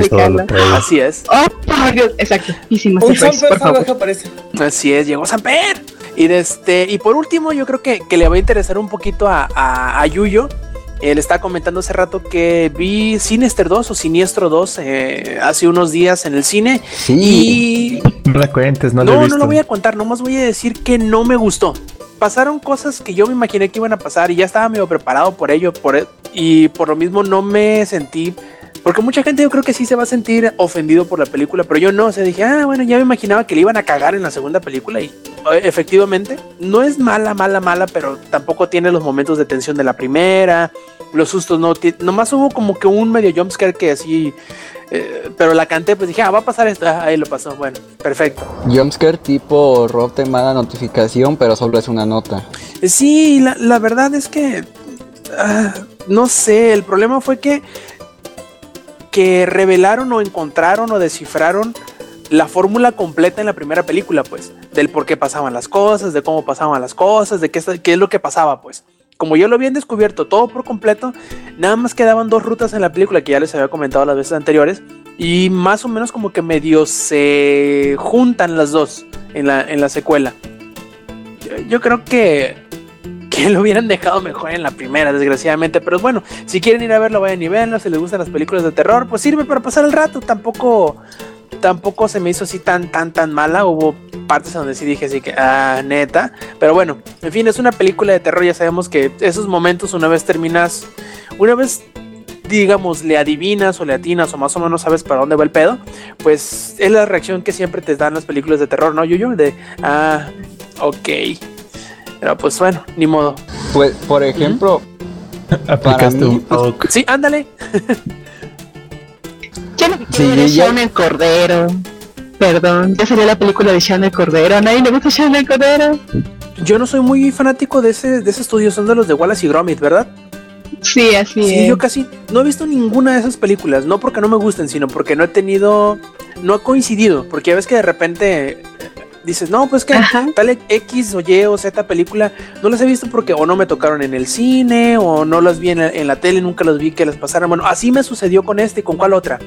Samper, Así es, Oh, por Dios. Exacto. Easy Un Master Race, Samper por favor. aparece. así es, llegó Samper. Y, de este, y por último, yo creo que, que le va a interesar un poquito a, a, a Yuyo. Él está comentando hace rato que vi Sinister 2 o Siniestro 2 eh, hace unos días en el cine. Sí. Y No la cuentes, no, la he No, visto. no lo voy a contar, nomás voy a decir que no me gustó. Pasaron cosas que yo me imaginé que iban a pasar y ya estaba medio preparado por ello, por e- y por lo mismo no me sentí, porque mucha gente yo creo que sí se va a sentir ofendido por la película, pero yo no, o sea, dije, ah, bueno, ya me imaginaba que le iban a cagar en la segunda película y eh, efectivamente no es mala, mala, mala, pero tampoco tiene los momentos de tensión de la primera, los sustos no, nomás hubo como que un medio jumpscare que así, eh, pero la canté, pues dije, ah, va a pasar esto, ah, ahí lo pasó, bueno, perfecto. Jumpscare tipo Rob te manda notificación, pero solo es una nota. Sí, la, la verdad es que ah, no sé, el problema fue que que revelaron o encontraron o descifraron la fórmula completa en la primera película, pues, del por qué pasaban las cosas, de cómo pasaban las cosas, de qué, es- qué es lo que pasaba, pues. Como ya lo habían descubierto todo por completo, nada más quedaban dos rutas en la película que ya les había comentado las veces anteriores y más o menos como que medio se juntan las dos en la, en la secuela. Yo creo que que lo hubieran dejado mejor en la primera, desgraciadamente. Pero bueno, si quieren ir a verlo, vayan y verlo. Si les gustan las películas de terror, pues sirve para pasar el rato. Tampoco, tampoco se me hizo así tan, tan, tan mala. Hubo partes donde sí dije así que, ah, neta. Pero bueno, en fin, es una película de terror. Ya sabemos que esos momentos, una vez terminas, una vez digamos, le adivinas o le atinas o más o menos sabes para dónde va el pedo, pues es la reacción que siempre te dan las películas de terror, ¿no, Yuyo? De, ah, ok. Pero pues bueno, ni modo. Pues, por ejemplo, Aplicaste Para mí, un poke. Sí, ándale. Quiero ya- Shaun el Cordero. Perdón, ya salió la película de Shaun el Cordero. ¿A nadie le gusta Shaun el Cordero? Yo no soy muy fanático de ese, de ese estudio, son de los de Wallace y Gromit, ¿verdad? Sí, así Sí, es. yo casi no he visto ninguna de esas películas, no porque no me gusten, sino porque no he tenido, no ha coincidido, porque ya ves que de repente, dices, no, pues que Ajá. tal X o Y o Z película, no las he visto porque o no me tocaron en el cine o no las vi en la, en la tele, nunca las vi que las pasaran. Bueno, así me sucedió con este y con cuál otra.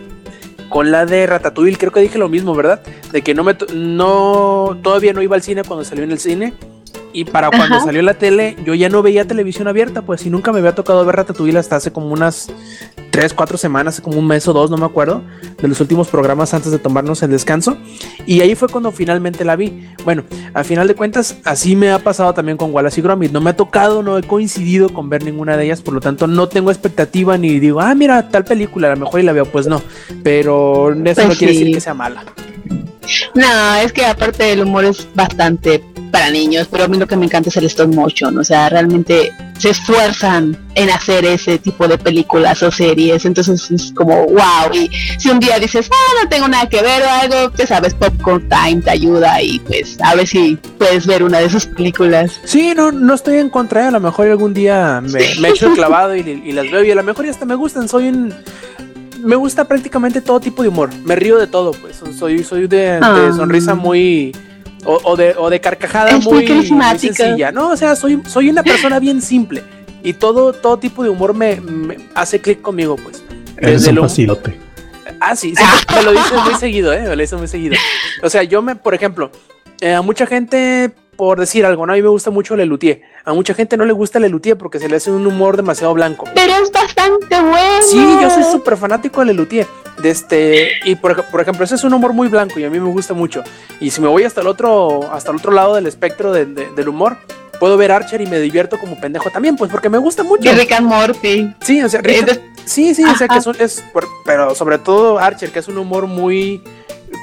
Con la de Ratatouille, creo que dije lo mismo, ¿verdad? De que no me no todavía no iba al cine cuando salió en el cine y para cuando Ajá. salió la tele yo ya no veía televisión abierta, pues y nunca me había tocado ver Ratatouille hasta hace como unas tres, cuatro semanas, hace como un mes o dos, no me acuerdo, de los últimos programas antes de tomarnos el descanso. Y ahí fue cuando finalmente la vi. Bueno, a final de cuentas, así me ha pasado también con Wallace y Gromit. No me ha tocado, no he coincidido con ver ninguna de ellas, por lo tanto no tengo expectativa ni digo, ah, mira, tal película, a lo mejor y la veo, pues no. Pero eso Pues no quiere decir que sea mala. No, es que aparte el humor es bastante para niños, pero a mí lo que me encanta es el stop motion, o sea, realmente se esfuerzan en hacer ese tipo de películas o series, entonces es como wow, y si un día dices, ah, no tengo nada que ver o algo, que sabes, Popcorn Time te ayuda y pues a ver si puedes ver una de esas películas. Sí, no, no estoy en contra, ¿eh? a lo mejor algún día me, me echo el clavado y, y las veo y a lo mejor hasta me gustan, soy un... Me gusta prácticamente todo tipo de humor, me río de todo, pues soy, soy de, de Ah. sonrisa muy... O, o de, o de carcajada Es muy muy, sencilla, ¿no? O sea, soy, soy una persona bien simple y todo, todo tipo de humor me, me hace clic conmigo, pues. Eres Desde un lo- facilote. Ah, sí, sí, me lo dices muy seguido, ¿eh? Me lo dices muy seguido. O sea, yo me, por ejemplo, eh, a mucha gente, por decir algo, ¿no? A mí me gusta mucho Lelutier. A mucha gente no le gusta Lelutier porque se le hace un humor demasiado blanco. Pero es bastante bueno. Sí, yo soy súper fanático de Lelutier. De este, y por, ej- por ejemplo, ese es un humor muy blanco y a mí me gusta mucho. Y si me voy hasta el otro, hasta el otro lado del espectro de- de- del humor, puedo ver Archer y me divierto como pendejo también, pues porque me gusta mucho. Y Rick and Morty. Sí, o sea, sí, sí, o sea que es, un- es por- pero sobre todo Archer, que es un humor muy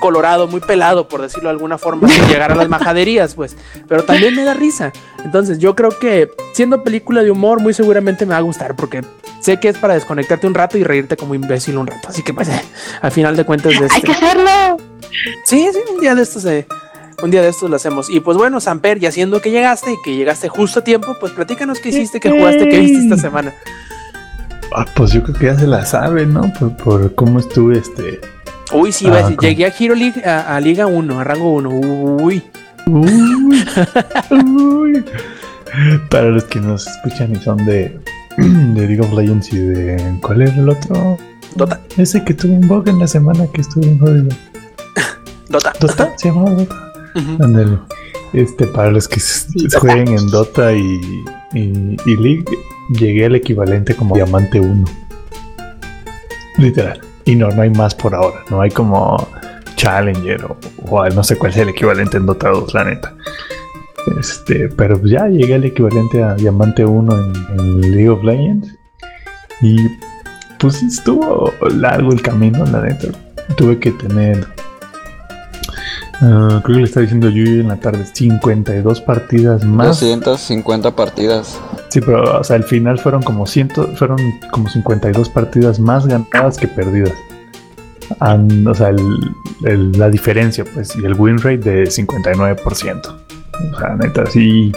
colorado, muy pelado, por decirlo de alguna forma, sin llegar a las majaderías, pues, pero también me da risa. Entonces, yo creo que siendo película de humor, muy seguramente me va a gustar, porque sé que es para desconectarte un rato y reírte como imbécil un rato. Así que, pues, eh, al final de cuentas, de Hay que este, hacerlo. sí, sí, un día de estos, eh, un día de estos lo hacemos. Y pues bueno, Samper, ya siendo que llegaste y que llegaste justo a tiempo, pues platícanos qué hiciste, qué jugaste, qué viste esta semana. Ah, pues yo creo que ya se la sabe, ¿no? Por, por cómo estuve este. Uy, sí, a Ah, llegué a Hero League a, a Liga 1, a rango 1. Uy, Uy, uy. Para los que nos escuchan y son de, de League of Legends y de. ¿Cuál era el otro? Dota, Ese que tuvo un bug en la semana que estuvo en jodido. Dota. ¿Dota? ¿Se llamaba Dota? Ándale. Este, para los que Dota. jueguen en Dota y, y, y League, llegué al equivalente como Diamante 1. Literal. Y no, no hay más por ahora. No hay como Challenger o, o no sé cuál es el equivalente en Dota 2, la neta. Este, pero pues ya llegué al equivalente a Diamante 1 en, en League of Legends. Y pues estuvo largo el camino, la neta. Tuve que tener Ah, creo que le estaba diciendo Yuyu en la tarde 52 partidas más. 250 partidas. Sí, pero o sea, al final fueron como ciento, fueron como 52 partidas más ganadas que perdidas. O sea, el- el- la diferencia, pues, y el win rate de 59%. O sea, neta, sí.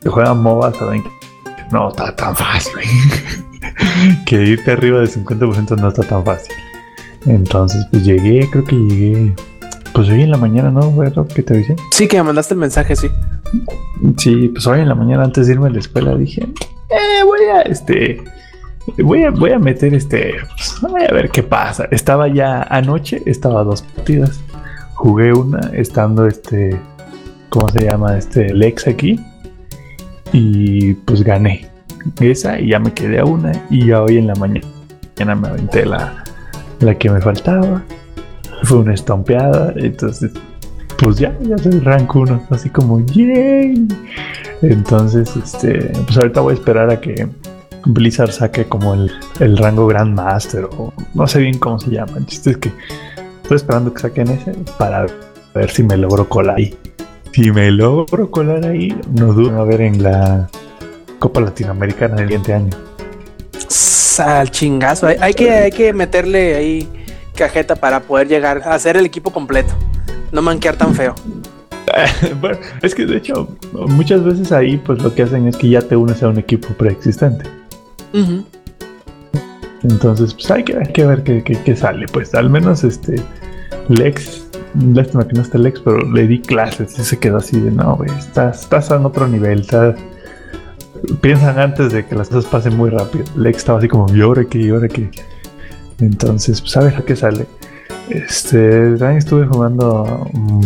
Que juegan MOBA, saben que no está tan fácil. que irte arriba de 50% no está tan fácil. Entonces, pues llegué, creo que llegué. Pues hoy en la mañana, ¿no? Fue lo que te avisé. Sí, que me mandaste el mensaje, sí. Sí, pues hoy en la mañana antes de irme a la escuela dije, eh, voy a este, voy a, voy a meter este, voy a ver qué pasa. Estaba ya anoche, estaba dos partidas. Jugué una estando este, ¿cómo se llama? Este Lex aquí. Y pues gané esa y ya me quedé a una. Y ya hoy en la mañana me aventé la, la que me faltaba. Fue una estompeada. Entonces pues ya, ya soy rank 1, así como yay. Entonces, este, pues ahorita voy a esperar a que Blizzard saque como el, el rango Grandmaster o no sé bien cómo se llama. El chiste es que estoy esperando que saquen ese para ver si me logro colar ahí. Si me logro colar ahí, no dudo a ver en la Copa Latinoamericana del siguiente año. Sal chingazo. Hay, hay que, hay que meterle ahí cajeta para poder llegar a hacer el equipo completo. No manquear tan feo. bueno, es que de hecho, muchas veces ahí, pues lo que hacen es que ya te unes a un equipo preexistente. Entonces, pues hay que, hay que ver qué, qué- qué sale. Pues al menos este Lex lástima que no está Lex, pero le di clases y se quedó así de, no, güey, estás, estás en otro nivel, estás... Piensan antes de que las cosas pasen muy rápido. Lex estaba así como, ¿y ahora qué? ¿Y ahora qué? Entonces, pues a ver a qué sale. Este, también estuve jugando um,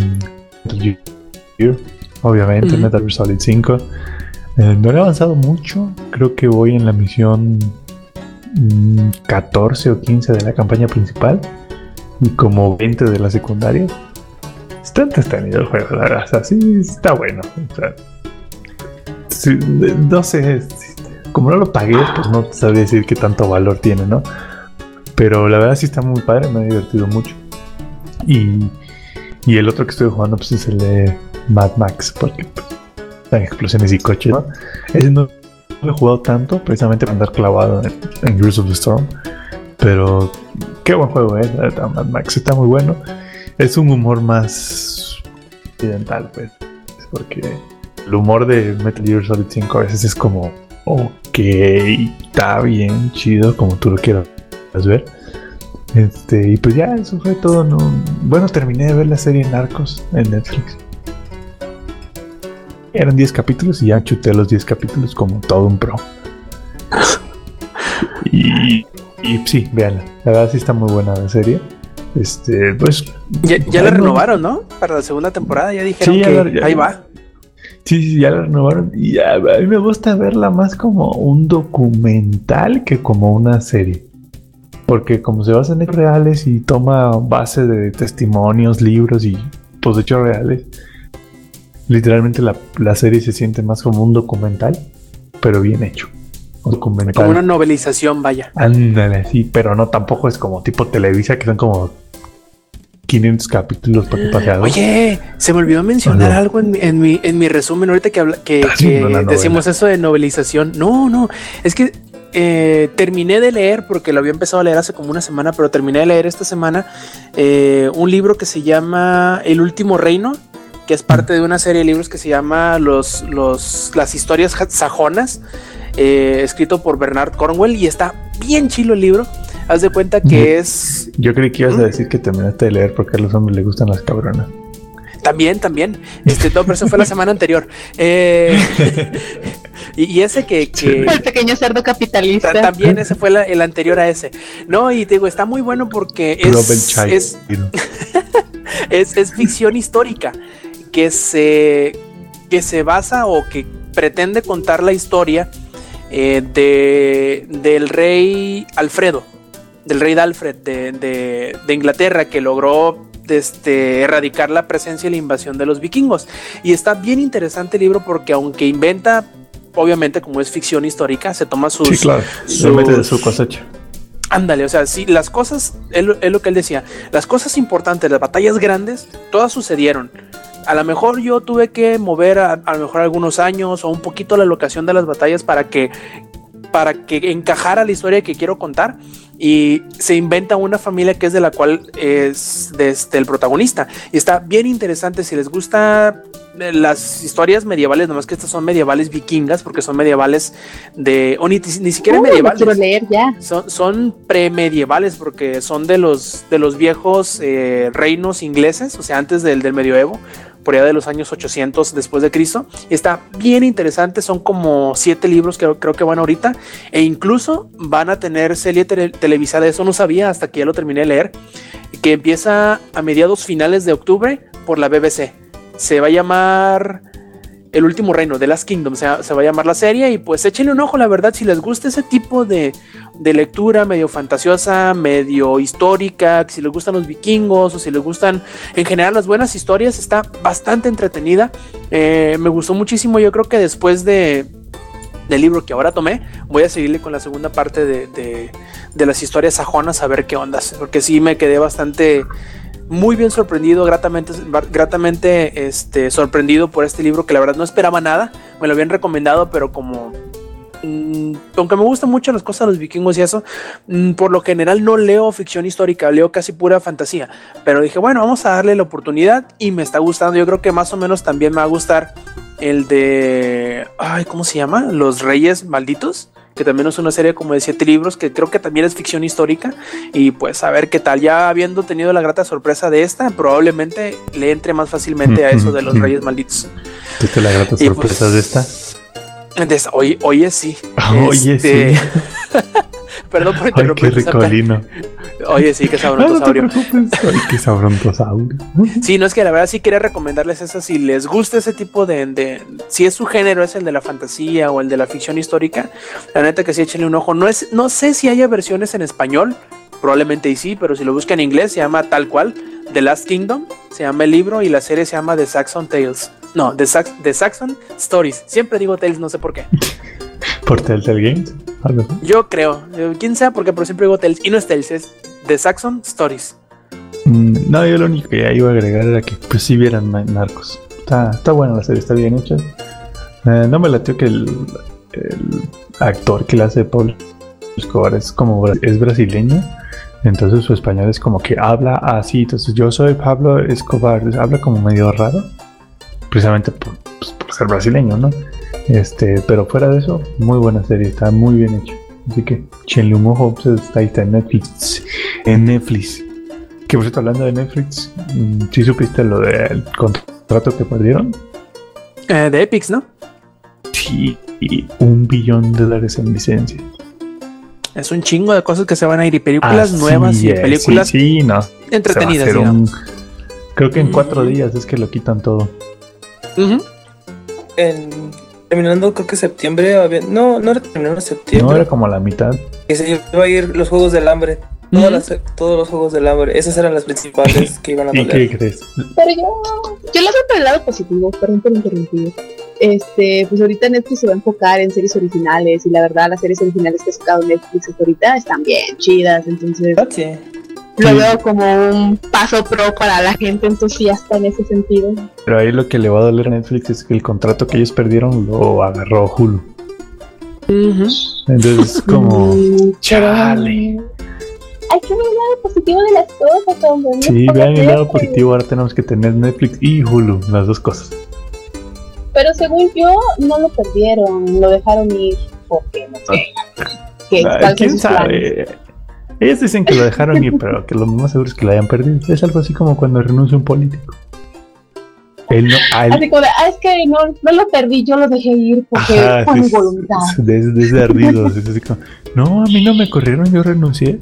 obviamente, Metal Gear Solid 5. Eh, no he avanzado mucho, creo que voy en la misión 14 mm, o 15 de la campaña principal y como 20 de la secundaria. Está entretenido el juego, la verdad. O sí, está bueno. no sé, como no lo pagué, pues no sabría decir qué tanto valor tiene, ¿no? Pero la verdad sí está muy padre, me ha divertido mucho. Y, y el otro que estoy jugando pues es el de Mad Max, porque pues, están explosiones y coches. ¿no? Ese no he jugado tanto, precisamente para andar clavado en, en of the Storm. Pero qué buen juego, ¿eh? Mad Max está muy bueno. Es un humor más occidental, pues. Porque el humor de Metal Gear Solid 5 a veces es como, ok, está bien chido, como tú lo quieras ver. Este, y pues ya, eso fue todo. ¿no? Bueno, terminé de ver la serie Narcos en Netflix. Eran 10 capítulos y ya chuté los 10 capítulos como todo un pro. y, y sí, véanla. La verdad sí está muy buena la serie. Este, pues. Ya, la renovaron, ¿no? Para la segunda temporada, ya dijeron que ahí va. Sí, sí, ya la renovaron. Y a mí me gusta verla más como un documental que como una serie. Porque como se basa en hechos reales y toma base de testimonios, libros y pues hechos reales, literalmente la, la serie se siente más como un documental, pero bien hecho. Como una novelización, vaya. Ándale, sí, pero no tampoco es como tipo Televisa, que son como 500 capítulos para que Oye, se me olvidó mencionar algo en, mi, en mi resumen ahorita que, habla, que, decimos eso de novelización. No, no, es que eh, terminé de leer, porque lo había empezado a leer hace como una semana, pero terminé de leer esta semana eh, un libro que se llama El último reino, que es parte de una serie de libros que se llama los, los, Las historias sajonas. Eh, escrito por Bernard Cornwell y está bien chilo el libro. Haz de cuenta que es. Yo creí que ibas a decir que terminaste de leer porque a los hombres les gustan las cabronas. También, también. Este, no, pero eso fue la semana anterior. Eh, y, ese que, El pequeño cerdo capitalista. También ese fue el anterior a ese. No, y te digo, está muy bueno porque es. Es, es, es, ficción histórica que se, que se basa o que pretende contar la historia eh, de, del rey Alfredo, del rey de Alfred de, Inglaterra, que logró este, erradicar la presencia y la invasión de los vikingos. Y está bien interesante el libro porque aunque inventa, obviamente como es ficción histórica, se toma sus... Sí, claro, se mete de su cosecha. Ándale, o sea, sí, las cosas, es lo que él decía, las cosas importantes, las batallas grandes, todas sucedieron. A lo mejor yo tuve que mover a, lo mejor algunos años o un poquito la locación de las batallas para que para que encajara la historia que quiero contar y se inventa una familia que es de la cual es desde este, el protagonista y está bien interesante si les gusta eh, las historias medievales nomás que estas son medievales vikingas porque son medievales de o ni, siquiera medievales leer ya. son, son premedievales porque son de los de los viejos eh, reinos ingleses o sea antes del, del medioevo por allá de los años 800 después de Cristo. Está bien interesante, son como siete libros que creo que van ahorita e incluso van a tener serie televisada, eso no sabía hasta que ya lo terminé de leer, que empieza a mediados finales de octubre por la BBC. Se va a llamar el último reino, de Last Kingdom, se, va a llamar la serie y pues échenle un ojo, la verdad, si les gusta ese tipo de, de, lectura medio fantasiosa, medio histórica, si les gustan los vikingos o si les gustan en general las buenas historias, está bastante entretenida, eh, me gustó muchísimo, yo creo que después de, del libro que ahora tomé, voy a seguirle con la segunda parte de, de, las historias sajonas a ver qué ondas, porque sí me quedé bastante muy bien sorprendido, gratamente, gratamente este, sorprendido por este libro que la verdad no esperaba nada. Me lo habían recomendado, pero como mm, aunque me gustan mucho las cosas de los vikingos y eso, mm, por lo general no leo ficción histórica, leo casi pura fantasía. Pero dije, bueno, vamos a darle la oportunidad y me está gustando. Yo creo que más o menos también me va a gustar el de. Ay, ¿cómo se llama? Los Reyes Malditos que también es una serie como de siete libros, que creo que también es ficción histórica, y pues a ver qué tal, ya habiendo tenido la grata sorpresa de esta, probablemente le entre más fácilmente a eso de los Reyes Malditos. ¿Viste la grata Y sorpresa pues- de esta? De Oye, oye sí. Oye, Este, sí. Perdón por Ay, qué interrumpir. Zapka. ricolino. Oye, sí, que no te sabrontosaurio. preocupes. Ay, qué sabrontosaurio. Sí, no es que la verdad sí quería recomendarles eso. Si les gusta ese tipo de, de- Si es su género, es el de la fantasía o el de la ficción histórica, la neta que sí échenle un ojo. No, es, no sé si haya versiones en español, probablemente y sí, pero si lo buscan en inglés se llama tal cual The Last Kingdom, se llama el libro y la serie se llama The Saxon Tales. No, The, Sax- The Saxon Stories. Siempre digo Tales, no sé por qué. Por Telltale Games. Algo. Yo creo, eh, quién sabe por qué, pero siempre digo Tales. Y no es Tales, es The Saxon Stories. Mm, No, yo lo único que ya iba a agregar era que pues si vieran Na- Narcos. Está, está buena la serie, está bien hecha. Eh, no me latió que el, el actor que le hace Pablo Escobar es como es brasileño. Entonces su español es como que habla así. Entonces yo soy Pablo Escobar. habla como medio raro. Precisamente por, pues, por ser brasileño, ¿no? Este, pero fuera de eso, muy buena serie, está muy bien hecho. Así que echenle un ojo, pues, está ahí está en Netflix. En Netflix. Que por cierto, hablando de Netflix, mm, ¿sí supiste lo del contrato que perdieron? Eh, de Epics, ¿no? Sí, y un billón de dólares en licencia. Es un chingo de cosas que se van a ir y películas Así nuevas y es, películas Sí, sí, no. se va a entretenidas. un- Creo que en cuatro Mm. días es que lo quitan todo. Ujú. En, terminando, creo que septiembre. había- no, no era terminando septiembre. No era como la mitad. Que se iba a ir los juegos del hambre. Ujú. las- todos los juegos del hambre. Esas eran las principales que iban a ¿Y doler. qué crees? Pero yo, yo lo veo por el lado positivo, perdón por interrumpir. Este, pues ahorita Netflix se va a enfocar en series originales y la verdad las series originales que ha sacado Netflix hasta ahorita están bien chidas, entonces Ah, Sí. Lo veo como un paso pro para la gente entusiasta en ese sentido. Pero ahí lo que le va a doler a Netflix es que el contrato que ellos perdieron lo agarró Hulu. Entonces es como... Mm, chale. Hay que ver el lado positivo de las cosas, hombre. no Sí, vean el lado positivo. Ahora tenemos que tener Netflix y Hulu, las dos cosas. Pero según yo, no lo perdieron, lo dejaron ir porque no sé. Son ¿Quién planes. Ellos dicen que lo dejaron ir, pero que lo más seguro es que lo hayan perdido. Es algo así como cuando renuncia un político. Él no, él- Así como de, ah, es que no, no lo perdí, yo lo dejé ir porque Ajá, fue sí, mi es- voluntad. es ardidos. Es así como, no, a mí no me corrieron, yo renuncié.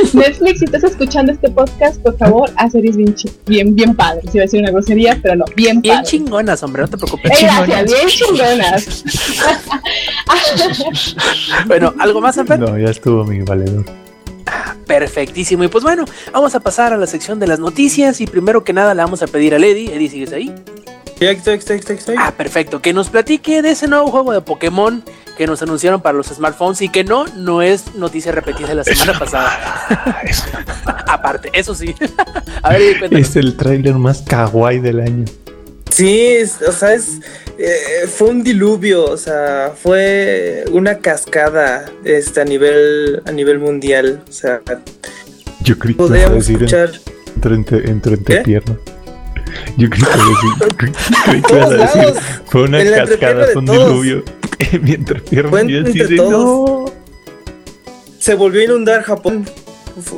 Netflix, si estás escuchando este podcast, por favor, haz series bien, bien, bien padres. Iba a decir una grosería, pero no, bien Bien padres. chingonas, hombre, no te preocupes. Eh, gracias, bien chingonas. Bueno, ¿algo más, Amper? No, ya estuvo mi valedor. Perfectísimo. Y pues bueno, vamos a pasar a la sección de las noticias. Y primero que nada, le vamos a pedir a Lady. Eddie, ¿sigues ahí? Sí, aquí estoy. Ah, perfecto. Que nos platique de ese nuevo juego de Pokémon que nos anunciaron para los smartphones y que no, no es noticia repetida de la semana pasada. Aparte, eso sí. a ver. Es el tráiler más kawaii del año. Sí, es- o sea, es, eh, fue un diluvio, o sea, fue una cascada este, a, nivel, a nivel mundial. O sea, Yo creí que escuchar entre, entre, entre, ¿Qué? entrepierna. Yo creí que, decir- creí- que a decir, fue una cascada, fue un todos. diluvio. Mi entrepierna. Fue y yo así entre todos. no. Se volvió a inundar Japón.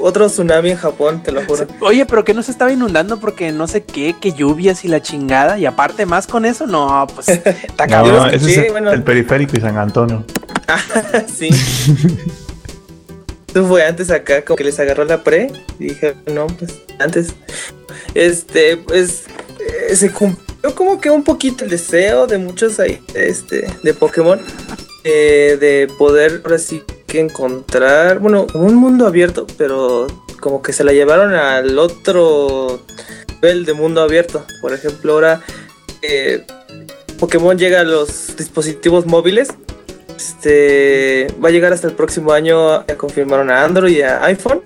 Otro tsunami en Japón, te lo juro. Oye, pero que no se estaba inundando porque no sé qué, que lluvias y la chingada. Y aparte más con eso, no, pues está No, cabrón. lo ese es escuché, el, bueno. el periférico y San Antonio. sí. Eso fue antes acá, como que les agarró la pre. Y dije, no, pues antes. Este, pues eh, se cumplió como que un poquito el deseo de muchos ahí, este, de Pokémon. eh, de poder ahora sí que encontrar, bueno, un mundo abierto, pero como que se la llevaron al otro nivel de mundo abierto. Por ejemplo, ahora eh, Pokémon llega a los dispositivos móviles este va a llegar hasta el próximo año. Ya confirmaron a Android y a iPhone.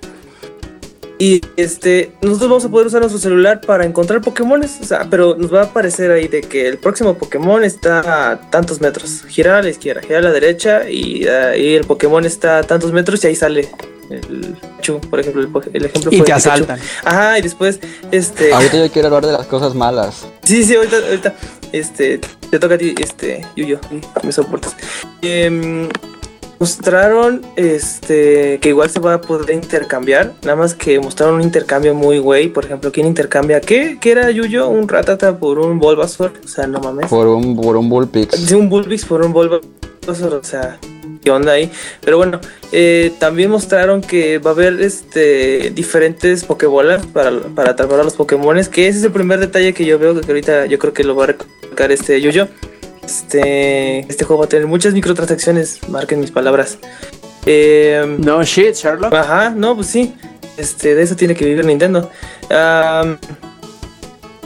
Y este, nosotros vamos a poder usar nuestro celular para encontrar Pokémones. O sea, pero nos va a aparecer ahí de que el próximo Pokémon está a tantos metros. Girar a la izquierda, girar a la derecha y ahí el Pokémon está a tantos metros y ahí sale el Pikachu, por ejemplo. El, ejemplo Y fue te asaltan. Ajá, y después, este. Ahorita yo quiero hablar de las cosas malas. Sí, sí, ahorita, ahorita, este, te toca a ti, este, Yuyo, me soportas. Em, mostraron este que igual se va a poder intercambiar, nada más que mostraron un intercambio muy güey, por ejemplo, ¿quién intercambia qué? ¿Qué era Yuyo? Un Ratata por un Bulbasaur, o sea, no mames. Por un, por un Bullpix. Sí, un Bulbix por un Bulbasaur, o sea, ¿qué onda ahí? Pero bueno, eh, también mostraron que va a haber este diferentes Pokébolas para, para atrapar a los Pokémones, que ese es el primer detalle que yo veo que ahorita yo creo que lo va a recalcar este Yuyo. Este, este juego va a tener muchas microtransacciones, marquen mis palabras. Eh, No shit, Sherlock. Ajá, no, pues sí. Este, de eso tiene que vivir Nintendo.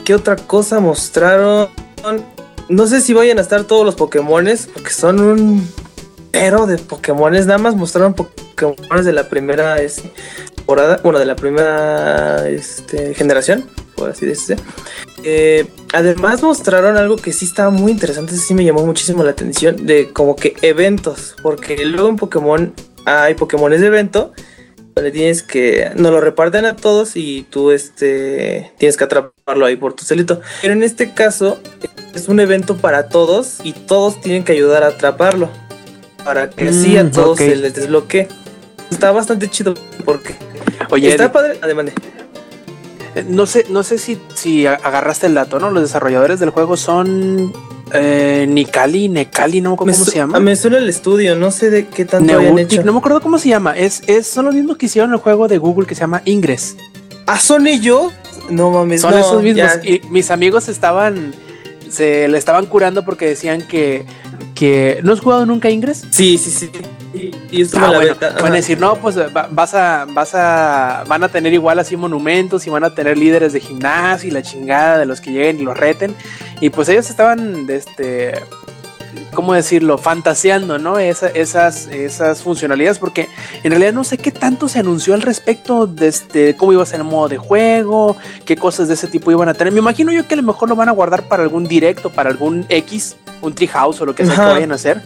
¿Qué otra cosa mostraron? No sé si vayan a estar todos los Pokémones, porque son un pero de Pokémones. Nada más mostraron Pokémones de la primera este, temporada, bueno, de la primera este, generación, por así decirse. Eh, además mostraron algo que sí estaba muy interesante, sí me llamó muchísimo la atención, de como que eventos, porque luego en Pokémon hay Pokémones de evento, donde tienes que, nos lo reparten a todos y tú este, tienes que atraparlo ahí por tu celito. Pero en este caso es un evento para todos y todos tienen que ayudar a atraparlo, para que así a Mm, todos se les desbloquee. Está bastante chido porque Oye, está padre. Además, eh, no sé, no sé si, si agarraste el dato, ¿no? Los desarrolladores del juego son eh, Nicali, Necali, no me acuerdo me, cómo se llama. me suena el estudio, no sé de qué tanto habían Neutic, hecho. no me acuerdo cómo se llama. Es, es, son los mismos que hicieron el juego de Google que se llama Ingress. ¿Ah, son ellos? No mames, Son no, esos mismos. ya. Y mis amigos estaban. Se le estaban curando porque decían que. que ¿No has jugado nunca Ingress? Sí, sí, sí. Y, y estuvo Ah, la bueno, beta, van a decir, no, pues va- vas a, vas a, van a tener igual así monumentos y van a tener líderes de gimnasio y la chingada de los que lleguen y los reten. Y pues ellos estaban, este, ¿cómo decirlo? Fantaseando, ¿no? Esa- esas, esas funcionalidades, porque en realidad no sé qué tanto se anunció al respecto de este, cómo iba a ser el modo de juego, qué cosas de ese tipo iban a tener. Me imagino yo que a lo mejor lo van a guardar para algún directo, para algún X, un treehouse o lo que sea que vayan a hacer.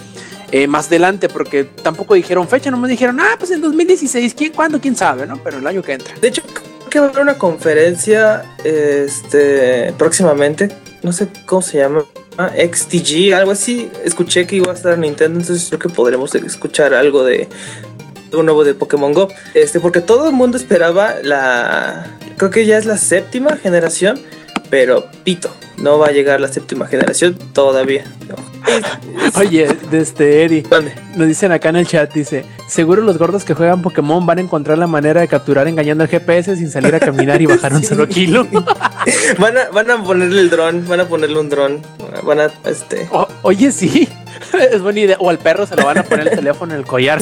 Eh, más adelante, porque tampoco dijeron fecha, no me dijeron, ah, pues en 2016, ¿quién, cuándo? ¿Quién sabe? ¿no? Pero el año que entra. De hecho, creo que va a haber una conferencia este, próximamente. No sé cómo se llama. ah, XTG, algo así. Escuché que iba a estar en Nintendo, entonces creo que podremos escuchar algo de algo nuevo de Pokémon Go. Este, porque todo el mundo esperaba la. Creo que ya es la séptima generación. Pero pito, no va a llegar la séptima generación todavía. No. Oye, de este ¿Dónde? nos dicen acá en el chat, dice, seguro los gordos que juegan Pokémon van a encontrar la manera de capturar engañando al GPS sin salir a caminar y bajar un solo kilo. Van a, van a ponerle el dron, van a ponerle un dron. Van a, este. O- oye, sí, es buena idea. O al perro se lo van a poner el teléfono en el collar.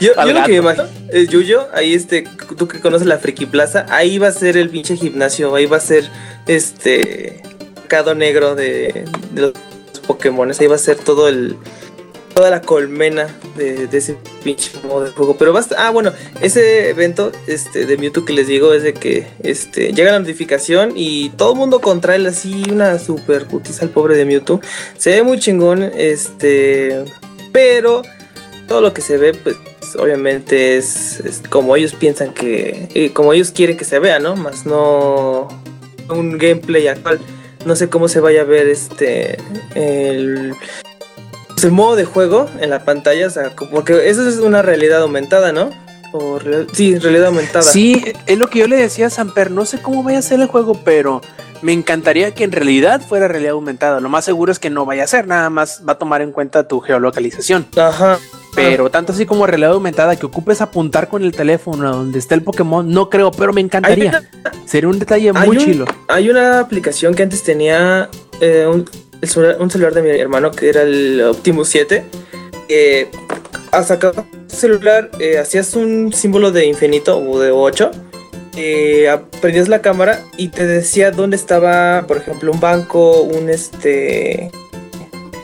Yo, yo lo que me imagino es Yuyo, ahí este, tú que conoces la Friki Plaza, ahí va a ser el pinche gimnasio, ahí va a ser este cado negro de, de los Pokémon, ahí va a ser todo el toda la colmena de, de ese pinche modo de juego. Pero basta, ah bueno, ese evento este de Mewtwo que les digo es de que este llega la notificación y todo el mundo contra él así una super putiza al pobre de Mewtwo. Se ve muy chingón, este, pero todo lo que se ve, pues obviamente es, es como ellos piensan que, eh, como ellos quieren que se vea, ¿no? Más no un gameplay actual. No sé cómo se vaya a ver este, el, pues, el modo de juego en la pantalla, o sea, porque eso es una realidad aumentada, ¿no? O real- sí, realidad aumentada. Sí, es lo que yo le decía a Samper, no sé cómo vaya a ser el juego, pero me encantaría que en realidad fuera realidad aumentada. Lo más seguro es que no vaya a ser, nada más va a tomar en cuenta tu geolocalización. Ajá. Pero tanto así como realidad aumentada que ocupes apuntar con el teléfono a donde está el Pokémon, no creo, pero me encantaría. Sería un detalle muy un- chilo. Hay una aplicación que antes tenía eh, un, el celular, un celular de mi hermano que era el Optimus 7. Que al sacar tu celular eh, hacías un símbolo de infinito o de 8. Eh, prendías la cámara y te decía dónde estaba, por ejemplo, un banco, un este.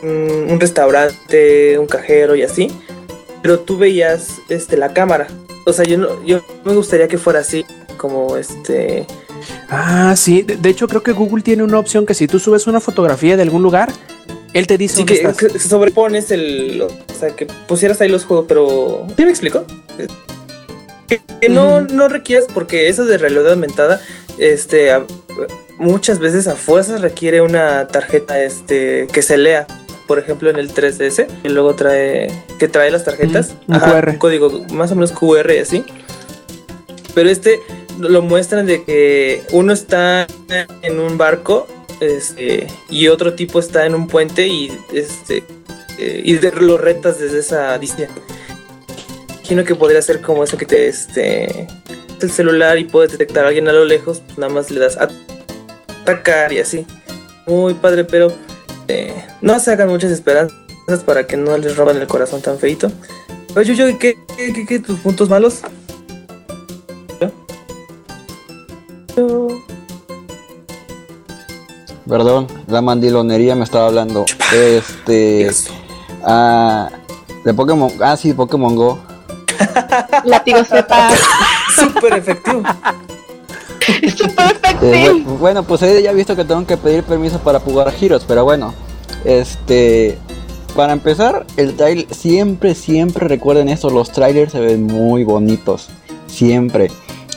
Un, un restaurante, un cajero y así. Pero tú veías este, la cámara. O sea, yo, no, yo me gustaría que fuera así. Como este. Ah, sí. De, de hecho, creo que Google tiene una opción que si tú subes una fotografía de algún lugar, él te dice Sí, dónde que, estás. que sobrepones el. O sea, que pusieras ahí los juegos, pero. ¿Sí me explico? Que, que no, no requieres, porque eso de realidad aumentada, este. a- muchas veces a fuerzas requiere una tarjeta este, que se lea. Por ejemplo, en el 3DS, y luego trae que trae las tarjetas, Mm, un QR. un código más o menos QR y así. Pero este lo muestran de que uno está en un barco este, y otro tipo está en un puente y este eh, y de- lo retas desde esa distancia. Imagino que podría ser como eso que te este el celular y puedes detectar a alguien a lo lejos, pues nada más le das a atacar y así. Muy padre, pero eh, no se hagan muchas esperanzas para que no les roban el corazón tan feito. Oye, yo, ¿qué, qué, qué, qué tus puntos malos? Yo- Perdón, la mandilonería me estaba hablando. Este. Ah, de Pokémon. Ah, sí, Pokémon Go. Látigo sepa. Súper efectivo. Súper Eh, bueno, pues ahí ya he visto que tengo que pedir permiso para jugar Heroes, pero bueno. Este. Para empezar, el trailer. Siempre, siempre recuerden eso. Los trailers se ven muy bonitos. Siempre.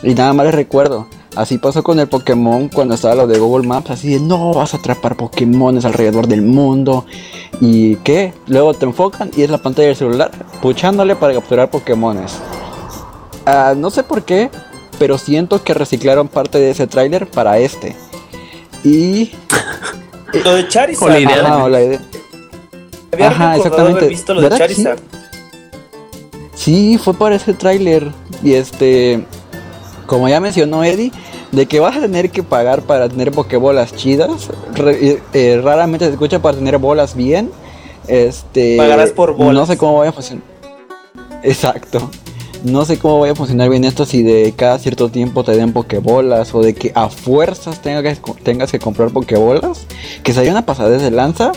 Y nada más les recuerdo. Así pasó con el Pokémon cuando estaba lo de Google Maps. Así de no vas a atrapar Pokémones alrededor del mundo. ¿Y qué? Luego te enfocan y es la pantalla del celular puchándole para capturar Pokémones. Ah, no sé por qué, pero siento que reciclaron parte de ese tráiler para este. Y... Lo de Charizard. Con la idea Ajá, o la idea- Había Ajá, exactamente. haber visto lo de ¿Verdad que sí? Charizard. Sí, fue para ese tráiler. Y este... Como ya mencionó Eddie, de que vas a tener que pagar para tener pokebolas chidas. re- eh, eh, raramente se escucha para tener bolas bien. Este... Pagarás por bolas. No sé cómo vaya a funcionar. Exacto. No sé cómo vaya a funcionar bien esto si de cada cierto tiempo te den pokebolas o de que a fuerzas tengas que, tengas que comprar pokebolas. Que sería una pasada de lanza.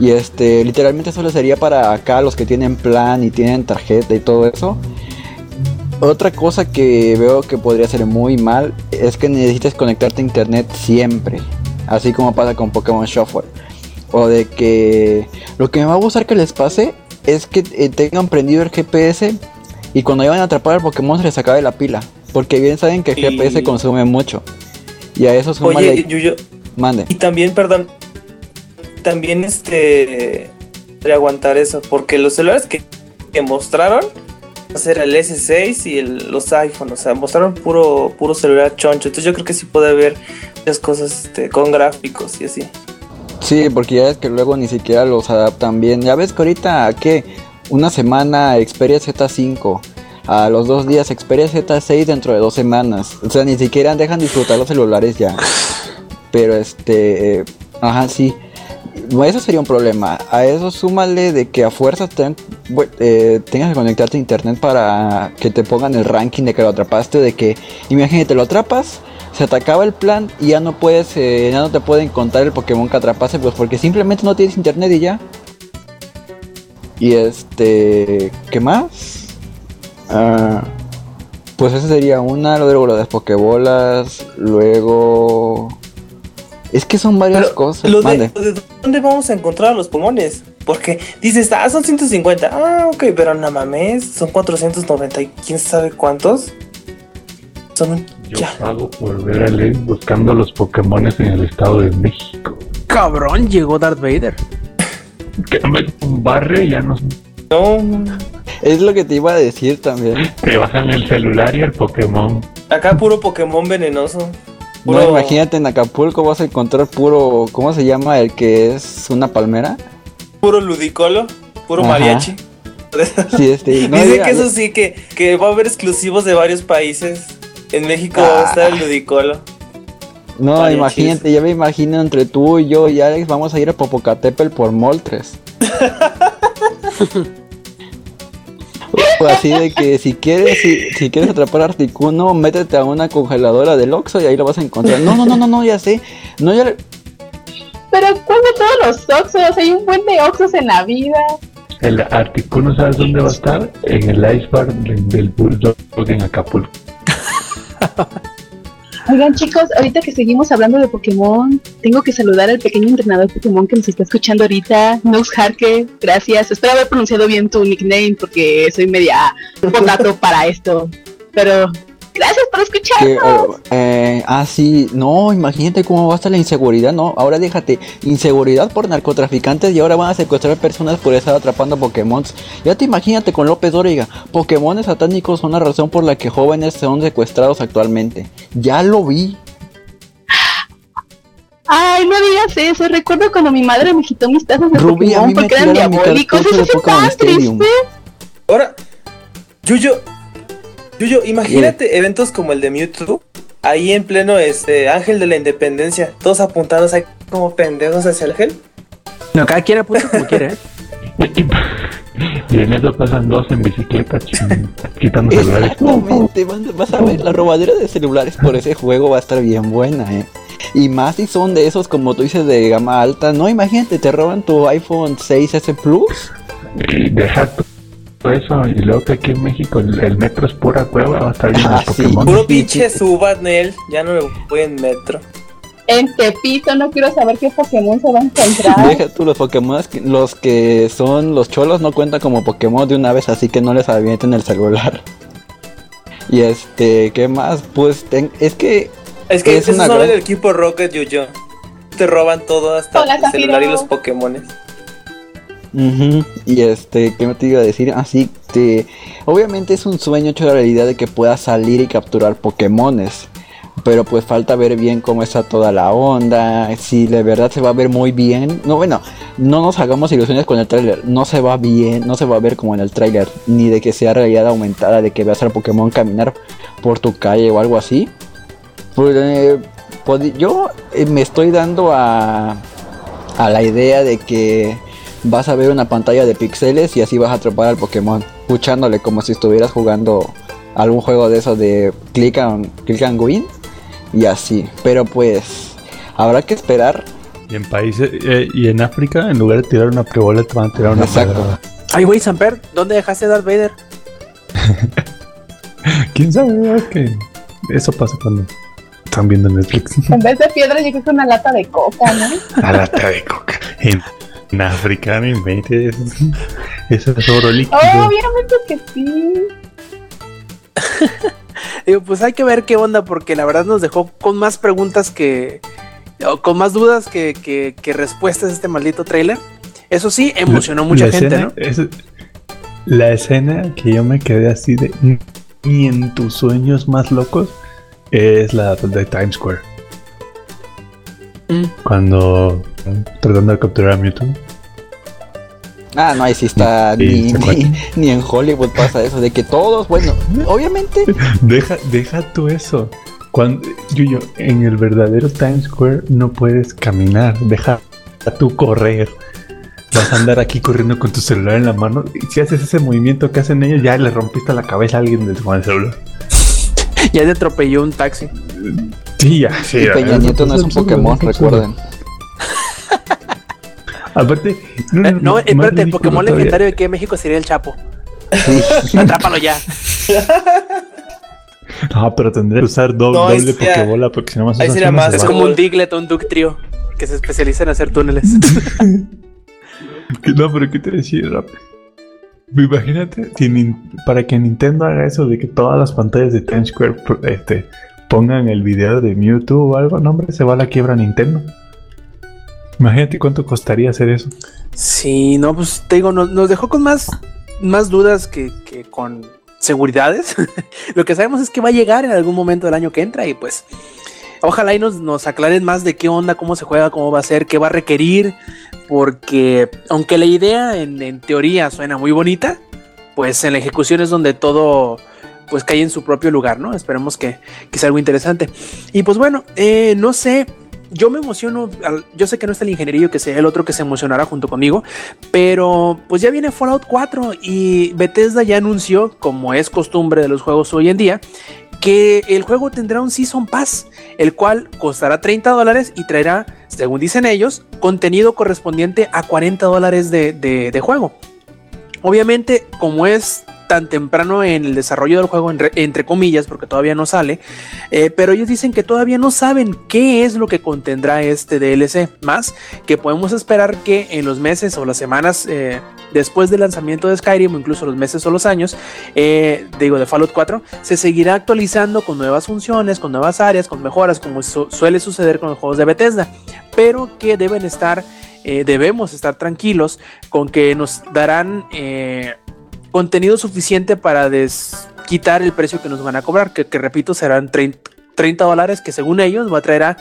Y este, literalmente solo sería para acá los que tienen plan y tienen tarjeta y todo eso. Otra cosa que veo que podría ser muy mal es que necesites conectarte a internet siempre. Así como pasa con Pokémon Shuffle. O de que lo que me va a gustar que les pase es que eh, tengan prendido el GPS y cuando vayan a atrapar al Pokémon se les acabe la pila. Porque bien saben que el Y- GPS consume mucho. Y a eso suma Oye, Yuyo, Mande. y también, perdón, también este de aguantar eso, porque los celulares que, que mostraron va a ser el S6 y el- los iPhones, o sea, mostraron puro puro celular choncho, entonces yo creo que sí puede haber muchas cosas este, con gráficos y así. Sí, porque ya es que luego ni siquiera los adaptan bien. Ya ves que ahorita, ¿qué? Una semana Xperia Z5. A los dos días Xperia Z6 dentro de dos semanas. O sea, ni siquiera dejan disfrutar los celulares ya. Pero este... eh, ajá, sí. Eso sería un problema. A eso súmale de que a fuerza ten- eh, tengas que conectarte a internet para que te pongan el ranking de que lo atrapaste. De que, imagínate, lo atrapas, se te acaba el plan y ya no puedes, eh, ya no te pueden contar el Pokémon que atrapaste, pues porque simplemente no tienes internet y ya. Y este, ¿qué más? Ah, pues esa sería una, luego lo de las Pokébolas, luego... Es que son varias Pero, cosas. lo de, lo de dónde vamos a encontrar a los pulmones? Porque dices, ah, son 150. Ah, ok, pero no mames, son 490 y quién sabe cuántos. Son un... Yo Ya. pago por ver a Link buscando los Pokémones en el estado de México. Cabrón, llegó Darth Vader. Que no me y ya nos No, Es lo que te iba a decir también. te bajan el celular y el Pokémon. acá puro Pokémon venenoso. No, Puro- imagínate en Acapulco vas a encontrar puro, ¿cómo se llama? El que es una palmera. Puro ludicolo, puro Ajá. mariachi. Sí, este. no Dice diga- que eso sí, que, que va a haber exclusivos de varios países. En México va a estar el ludicolo. No, mariachis. imagínate, ya me imagino entre tú y yo y Alex vamos a ir a Popocatépetl por Moltres. O así de que si quieres, si, si quieres atrapar a Articuno, métete a una congeladora del Oxxo y ahí lo vas a encontrar. No, no, no, no, no, ya sé. No, ya le- Pero ¿cuál de todos los Oxos? Hay un buen de Oxos en la vida. El Articuno, ¿sabes dónde va a estar? En el Ice Bar del del Bulldog en Acapulco. Oigan chicos, ahorita que seguimos hablando de Pokémon, tengo que saludar al pequeño entrenador Pokémon que nos está escuchando ahorita, Nux Harke, gracias. Espero haber pronunciado bien tu nickname porque soy media potato para esto. Pero gracias por escuchar. que, eh, Eh, ah, sí, no, imagínate cómo va a estar la inseguridad, ¿no? Ahora déjate, inseguridad por narcotraficantes y ahora van a secuestrar personas por estar atrapando Pokémon. Ya te imagínate con López Dóriga, Pokémon satánicos son la razón por la que jóvenes son secuestrados actualmente. Ya lo vi. Ay, no digas eso. Recuerdo cuando mi madre me quitó mis tazas de Rubí, a Pokémon mí me porque eran diabólicos. Eso de es Pokémon tan Stadium. triste. Ahora, Yuyo, Yuyo, imagínate eventos como el de Mewtwo, ahí en pleno este Ángel de la Independencia, todos apuntados ahí como pendejos hacia el gel. No, cada quien apunta como quiere, ¿eh? Y en eso pasan dos en bicicleta quitando celulares. Exactamente, vas a ver, la robadera de celulares por ese juego va a estar bien buena, eh. Y más si son de esos, como tú dices, de gama alta. No, imagínate, te roban tu iPhone 6S Plus. Y deja todo eso. Y luego que aquí en México el, el metro es pura cueva. Va a estar lleno Ah, de sí. Pokémon. Puro pinche subat, Nel, ya no me voy en metro. En Tepito no quiero saber qué Pokémon se va a encontrar. Deja tú los Pokémon, que- los que son los cholos no cuentan como Pokémon de una vez, así que no les avienten el celular. Y este, ¿qué más? Pues ten- es que Es que Es esos una son gran- del equipo Rocket, Yuyo. Te roban todo hasta Hola, el celular y los Pokémones. Y este, ¿qué me te iba a decir? Así que, obviamente es un sueño hecho realidad de que puedas salir y capturar Pokémones. Pero pues falta ver bien cómo está toda la onda, si de verdad se va a ver muy bien. No, bueno, no nos hagamos ilusiones con el tráiler, no se va bien, no se va a ver como en el tráiler, ni de que sea realidad aumentada, de que veas al Pokémon caminar por tu calle o algo así. Pues, eh, yo eh, me estoy dando a, a la idea de que vas a ver una pantalla de píxeles y así vas a atrapar al Pokémon, escuchándole como si estuvieras jugando algún juego de esos de click and, click and win y así. Pero pues habrá que esperar. Y en países eh, y en África, en lugar de tirar una prebola, te van a tirar una Exacto. Ay, güey, Samper, ¿dónde dejaste Darth Vader? ¿Quién sabe? Es que eso pasa cuando están viendo Netflix. En vez de piedra, yo creo que una lata de coca, ¿no? A lata de coca. En, en África, no inventes. Eso es oro líquido. Obviamente que sí. Digo, pues hay que ver qué onda, porque la verdad nos dejó con más preguntas que. o con más dudas que, que- que respuestas este maldito trailer. Eso sí, emocionó mucha La gente, escena ¿no? es- la escena que yo me quedé así de. Ni en tus sueños más locos es la de Times Square. Mm. Cuando tratando de capturar a Mewtwo. Ah, no, ahí sí está, Sí, ni, ni, ni en Hollywood pasa eso, de que todos, bueno, obviamente, Deja, deja tú eso. Cuando, Yuyo, en el verdadero Times Square no puedes caminar, deja tú correr. Vas a andar aquí corriendo con tu celular en la mano. Y si haces ese movimiento que hacen ellos, ya le rompiste la cabeza a alguien del- con el celular. Ya te atropelló un taxi. Sí, ya, sí. y Peña ya, Nieto no es un Pokémon, recuerden. Aparte, Eh, no, espérate, el Pokémon todavía. legendario de que México sería el Chapo. Atrápalo ya. No, pero tendría que usar doble, No, doble Pokébola porque si no más ahí sería más Es como un Diglett o un Ductrio que se especializa en hacer túneles. No, pero ¿qué te decía rápido? Imagínate, si para que Nintendo haga eso de que todas las pantallas de Times Square este, pongan el video de Mewtwo o algo, no hombre, se va a la quiebra Nintendo. Imagínate cuánto costaría hacer eso. Sí, no, pues te digo, nos, dejó con más, más dudas que, que con seguridades. Lo que sabemos es que va a llegar en algún momento del año que entra y pues ojalá y nos, nos aclaren más de qué onda, cómo se juega, cómo va a ser, qué va a requerir, porque aunque la idea en, en teoría suena muy bonita, pues en la ejecución es donde todo pues cae en su propio lugar, ¿no? Esperemos que, que sea algo interesante. Y pues bueno, eh, no sé, yo me emociono, yo sé que no está el ingenierillo que sea el otro que se emocionará junto conmigo, pero pues ya viene Fallout 4 y Bethesda ya anunció, como es costumbre de los juegos hoy en día, que el juego tendrá un Season Pass, el cual costará 30 dólares y traerá, según dicen ellos, contenido correspondiente a 40 dólares de juego. Obviamente, como es tan temprano en el desarrollo del juego, entre, comillas, porque todavía no sale, eh, pero ellos dicen que todavía no saben qué es lo que contendrá este DLC, más que podemos esperar que en los meses o las semanas eh, después del lanzamiento de Skyrim, o incluso los meses o los años, eh, digo, de Fallout 4, se seguirá actualizando con nuevas funciones, con nuevas áreas, con mejoras, como suele suceder con los juegos de Bethesda, pero que deben estar, debemos estar tranquilos con que nos darán contenido suficiente para quitar el precio que nos van a cobrar, que, repito serán 30, dólares, que según ellos va a traer a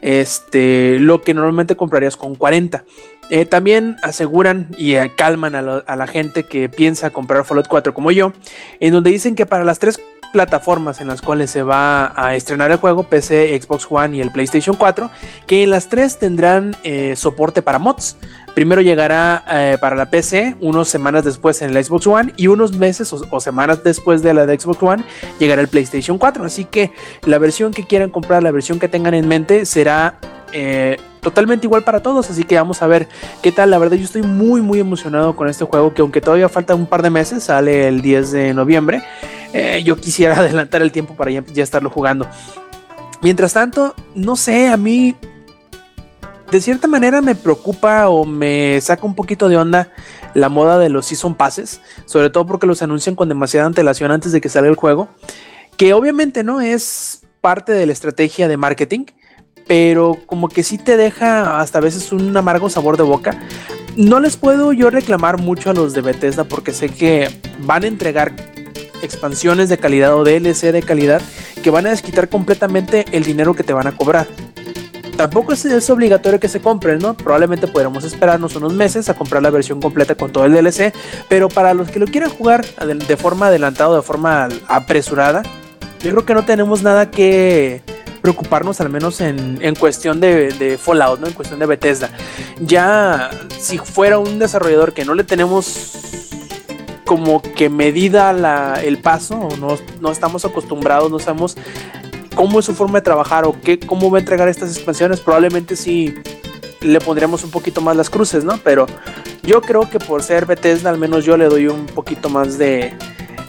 este, lo que normalmente comprarías con 40. Eh, también aseguran y eh, calman a, a, la gente que piensa comprar Fallout 4 como yo, en donde dicen que para las tres plataformas en las cuales se va a estrenar el juego, PC, Xbox One y el PlayStation 4, que en las tres tendrán eh, soporte para mods. Primero llegará eh, para la PC, unos semanas después en el Xbox One y unos meses o, semanas después de la de Xbox One llegará el PlayStation 4. Así que la versión que quieran comprar, la versión que tengan en mente será eh, totalmente igual para todos. Así que vamos a ver qué tal. La verdad yo estoy muy muy emocionado con este juego que aunque todavía falta un par de meses, sale el 10 de noviembre. Eh, yo quisiera adelantar el tiempo para ya, estarlo jugando. Mientras tanto, no sé, a mí de cierta manera me preocupa o me saca un poquito de onda la moda de los season passes, sobre todo porque los anuncian con demasiada antelación antes de que salga el juego, que obviamente no es parte de la estrategia de marketing, pero como que sí te deja hasta a veces un amargo sabor de boca. No les puedo yo reclamar mucho a los de Bethesda porque sé que van a entregar expansiones de calidad o DLC de calidad que van a desquitar completamente el dinero que te van a cobrar. Tampoco es, obligatorio que se compren, ¿no? Probablemente podremos esperarnos unos meses a comprar la versión completa con todo el DLC, pero para los que lo quieran jugar de, forma adelantada, de forma apresurada, yo creo que no tenemos nada que preocuparnos, al menos en, cuestión de, Fallout, ¿no? En cuestión de Bethesda. Ya si fuera un desarrollador que no le tenemos como que medida el paso, no, no estamos acostumbrados, no sabemos cómo es su forma de trabajar o qué, cómo va a entregar estas expansiones, probablemente sí le pondríamos un poquito más las cruces, ¿no? Pero yo creo que por ser Bethesda, al menos yo le doy un poquito más de,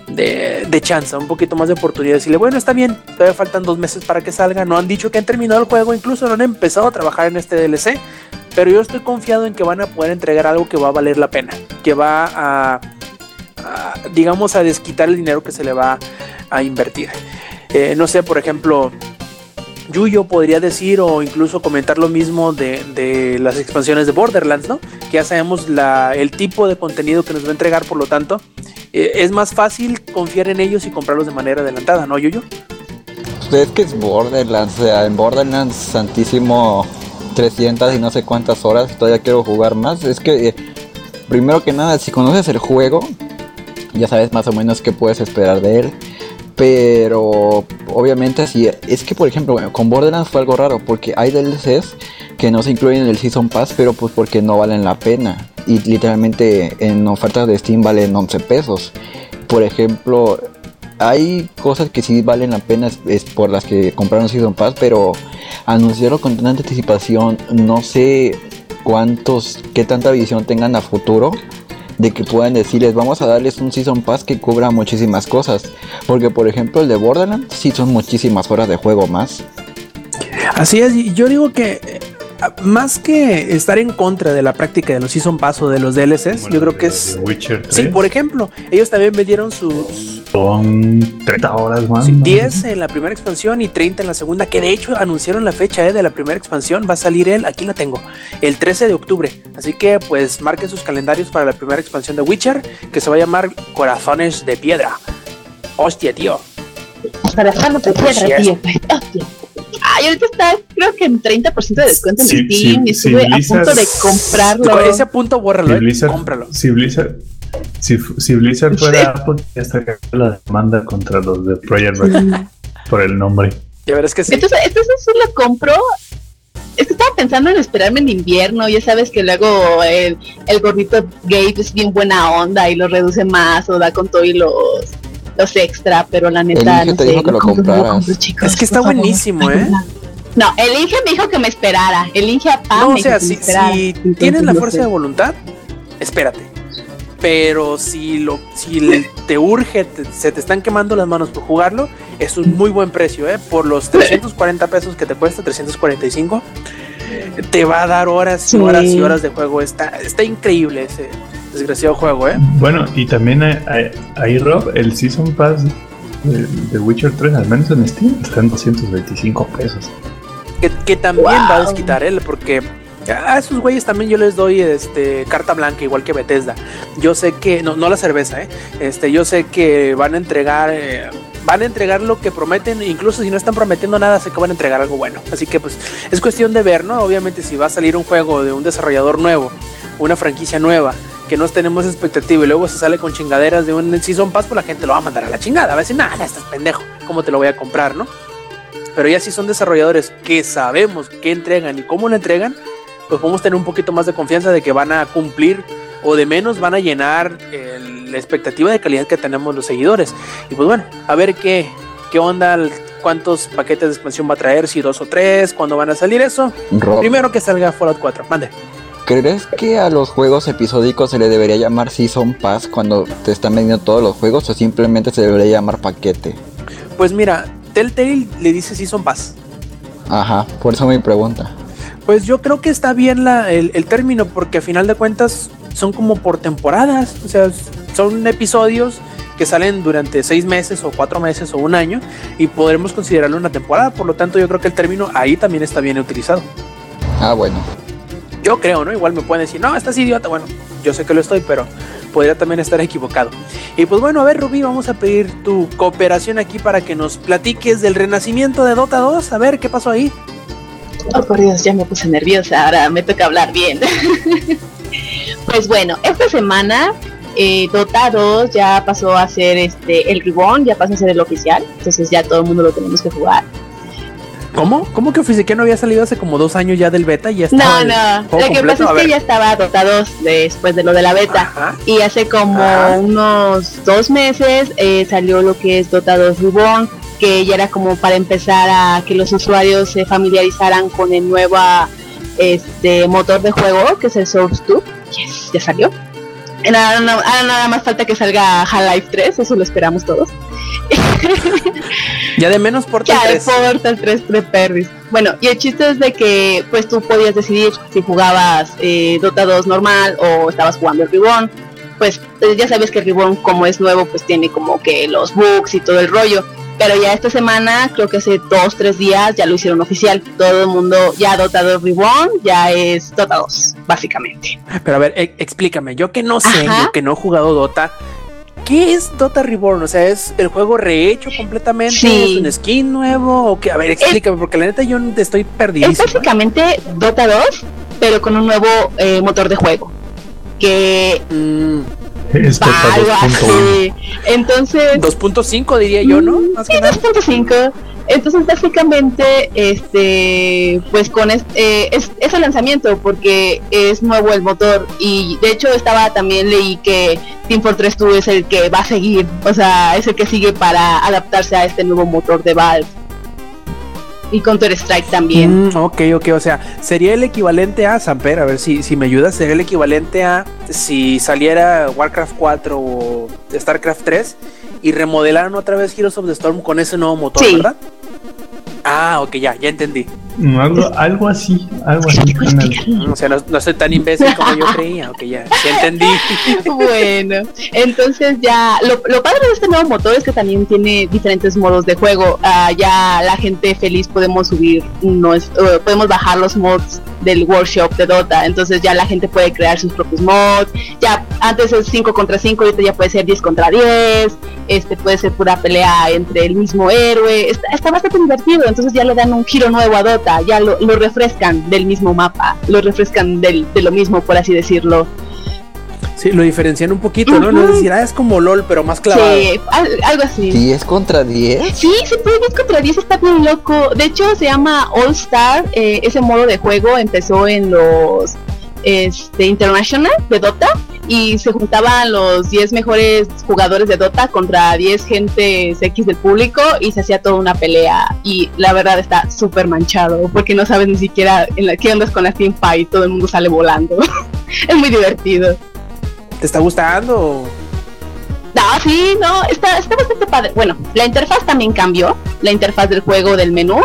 de, chance, un poquito más de oportunidad. Decirle, bueno, está bien, todavía faltan dos meses para que salga. No han dicho que han terminado el juego, incluso no han empezado a trabajar en este DLC. Pero yo estoy confiado en que van a poder entregar algo que va a valer la pena, que va a digamos, a desquitar el dinero que se le va a invertir. Eh, no sé, por ejemplo, Yuyo podría decir o incluso comentar lo mismo de, las expansiones de Borderlands, ¿no? Que ya sabemos la, el tipo de contenido que nos va a entregar, por lo tanto, eh, es más fácil confiar en ellos y comprarlos de manera adelantada, ¿no, Yuyo? Pues es que es Borderlands, o sea, en Borderlands Santísimo 300 y no sé cuántas horas, todavía quiero jugar más. Es que, eh, primero que nada, si conoces el juego, ya sabes más o menos qué puedes esperar de él. Pero obviamente si es que por ejemplo con Borderlands fue algo raro porque hay DLCs que no se incluyen en el Season Pass pero pues porque no valen la pena y literalmente en ofertas de Steam valen 11 pesos. Por ejemplo, hay cosas que sí valen la pena es, por las que compraron Season Pass, pero anunciarlo con tanta anticipación, no sé cuántos, qué tanta visión tengan a futuro de que puedan decirles vamos a darles un Season Pass que cubra muchísimas cosas. Porque por ejemplo el de Borderlands sí son muchísimas horas de juego más. Así es, yo digo que más que estar en contra de la práctica de los Season Pass o de los DLCs, yo creo que es... Sí, por ejemplo, ellos también vendieron sus son 30 horas más. 10 en la primera expansión y 30 en la segunda, que de hecho anunciaron la fecha eh, de la primera expansión. Va a salir él, aquí la tengo, el 13 de octubre. Así que pues marquen sus calendarios para la primera expansión de Witcher, que se va a llamar Corazones de Piedra. Hostia, tío. Corazones de Piedra, tío. Hostia. Ay, ahorita está, creo que en 30% de descuento en Steam y estuve a punto de comprarlo. ese punto, bórralo, eh, cómpralo. Si Blizzard, si, si Blizzard fuera Apple, ya estaría la demanda contra los de Project Red por el nombre. Ya verás que sí. Entonces, entonces sí lo compro. Es que estaba pensando en esperarme en invierno. Ya sabes que luego el, el gordito Gabe es bien buena onda y lo reduce más o da con todo y los los extra, pero la neta el no te sé, dijo que lo compraras. es que está buenísimo, ¿eh? No, el Inge me dijo que me esperara. El Inge no, o sea, si, si tienes la fuerza de voluntad, espérate. pero si lo si te urge, se te están quemando las manos por jugarlo, es un muy buen precio, ¿eh? Por los 340 pesos que te cuesta, 345, te va a dar horas y horas y horas de juego. Está, está increíble ese desgraciado juego, ¿eh? Bueno, y también ahí, Rob, el Season Pass de, Witcher 3, al menos en Steam, está en 225 pesos. Que, también va a desquitar él, porque a esos güeyes también yo les doy este carta blanca, igual que Bethesda. Yo sé que, no, no la cerveza, ¿eh? Este, yo sé que van a entregar. Eh, van a entregar lo que prometen, incluso si no están prometiendo nada, sé que van a entregar algo bueno. Así que pues es cuestión de ver, ¿no? Obviamente si va a salir un juego de un desarrollador nuevo, una franquicia nueva, que no tenemos expectativa y luego se sale con chingaderas de un Season Pass, pues la gente lo va a mandar a la chingada. Va a decir, nada, estás pendejo, ¿cómo te lo voy a comprar, no? Pero ya si son desarrolladores que sabemos qué entregan y cómo lo entregan, pues podemos tener un poquito más de confianza de que van a cumplir o de menos van a llenar la expectativa de calidad que tenemos los seguidores. Y pues bueno, a ver qué, qué onda, cuántos paquetes de expansión va a traer, si dos o tres, cuándo van a salir eso. Primero que salga Fallout 4, mande. ¿Crees que a los juegos episódicos se le debería llamar Season Pass cuando te están vendiendo todos los juegos o simplemente se debería llamar paquete? Pues mira, Telltale le dice Season Pass. Ajá, por eso mi pregunta. Pues yo creo que está bien la, el, término, porque a final de cuentas son como por temporadas, o sea, son episodios que salen durante seis meses o cuatro meses o un año y podremos considerarlo una temporada, por lo tanto yo creo que el término ahí también está bien utilizado. Ah, bueno. Yo creo, ¿no? Igual me pueden decir, no, estás idiota, bueno, yo sé que lo estoy, pero podría también estar equivocado. Y pues bueno, a ver, Rubí, vamos a pedir tu cooperación aquí para que nos platiques del renacimiento de Dota 2, a ver qué pasó ahí. Oh, por Dios, ya me puse nerviosa, ahora me toca hablar bien. pues bueno, esta semana eh, Dota 2 ya pasó a ser este el ribbon, ya pasó a ser el oficial, entonces ya todo el mundo lo tenemos que jugar. ¿Cómo? ¿Cómo que oficial que no había salido hace como dos años ya del beta y ya estaba? No, no. Lo que pasa es que ya estaba Dota 2 después de lo de la beta. Y hace como unos dos meses eh, salió lo que es Dota 2 Ribbon, que ya era como para empezar a que los usuarios se familiarizaran con el nuevo este motor de juego que es el Source 2 yes, ya salió ahora, nada más falta que salga Half-Life 3 eso lo esperamos todos ya de menos por ya 3 de el 3 de bueno y el chiste es de que pues tú podías decidir si jugabas eh, Dota 2 normal o estabas jugando el Reborn pues eh, ya sabes que el Reborn como es nuevo pues tiene como que los bugs y todo el rollo. Pero ya esta semana, creo que hace dos, tres días, ya lo hicieron oficial. Todo el mundo ya Dota 2 Reborn, ya es Dota 2, básicamente. Pero a ver, e, explícame, yo que no sé, yo que no he jugado Dota, ¿qué es Dota Reborn? O sea, ¿es el juego rehecho completamente? ¿Es un skin nuevo? ¿O qué? A ver, explícame, porque la neta yo estoy perdido. Es básicamente Dota 2, pero con un nuevo eh, motor de juego. Que... Mm. Es Entonces. 2.5 diría yo, ¿no? Mm, sí, 2.5. Entonces, básicamente, este, pues con este, es, es el lanzamiento porque es nuevo el motor y de hecho estaba también leí que Team Fortress 2 es el que va a seguir, o sea, es el que sigue para adaptarse a este nuevo motor de Valve y Counter Strike también. Mm, ok, ok, o sea, sería el equivalente a Samper, a ver si, si me ayudas, sería el equivalente a si saliera Warcraft 4 o Starcraft 3 y remodelaran otra vez Heroes of the Storm con ese nuevo motor, ¿verdad? Ah, ok, ya, ya entendí. algo, algo así, algo así. O sea, no, soy tan imbécil como yo creía, ok, ya, ya entendí. bueno, entonces ya, lo, lo, padre de este nuevo motor es que también tiene diferentes modos de juego. Uh, ya la gente feliz podemos subir, unos, uh, podemos bajar los mods del workshop de Dota, entonces ya la gente puede crear sus propios mods. Ya antes es 5 contra 5, ahorita ya puede ser 10 contra 10, este puede ser pura pelea entre el mismo héroe, está, está bastante divertido. Entonces ya le dan un giro nuevo a Dota, ya lo, refrescan del mismo mapa, lo refrescan del, de lo mismo, por así decirlo. Sí, lo diferencian un poquito, ¿no? No es decir, ah, es como LOL, pero más clavado. Sí, algo así. ¿10 contra 10? Sí, se puede 10 contra 10, está bien loco. De hecho, se llama All Star, eh, ese modo de juego empezó en los este, International de Dota y se juntaban los 10 mejores jugadores de Dota contra 10 gentes X del público y se hacía toda una pelea y la verdad está súper manchado porque no sabes ni siquiera en la, qué andas con la team fight, todo el mundo sale volando. es muy divertido. ¿Te está gustando? No, sí, no, está, está bastante padre. Bueno, la interfaz también cambió, la interfaz del juego, del menú,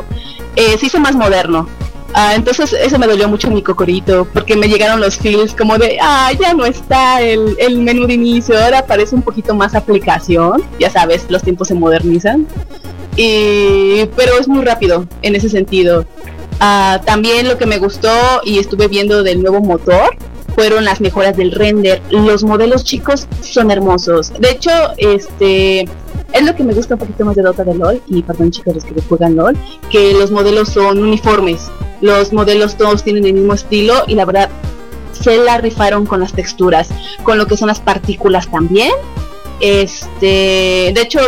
eh, se hizo más moderno. Ah, entonces eso me dolió mucho mi cocorito, porque me llegaron los feels como de, ah, ya no está el, el menú de inicio, ahora parece un poquito más aplicación, ya sabes, los tiempos se modernizan. Y, pero es muy rápido en ese sentido. Ah, también lo que me gustó y estuve viendo del nuevo motor fueron las mejoras del render. Los modelos chicos son hermosos. De hecho, este es lo que me gusta un poquito más de Dota de LOL y perdón chicos los que juegan LOL, que los modelos son uniformes. Los modelos todos tienen el mismo estilo y la verdad se la rifaron con las texturas, con lo que son las partículas también. Este, de hecho,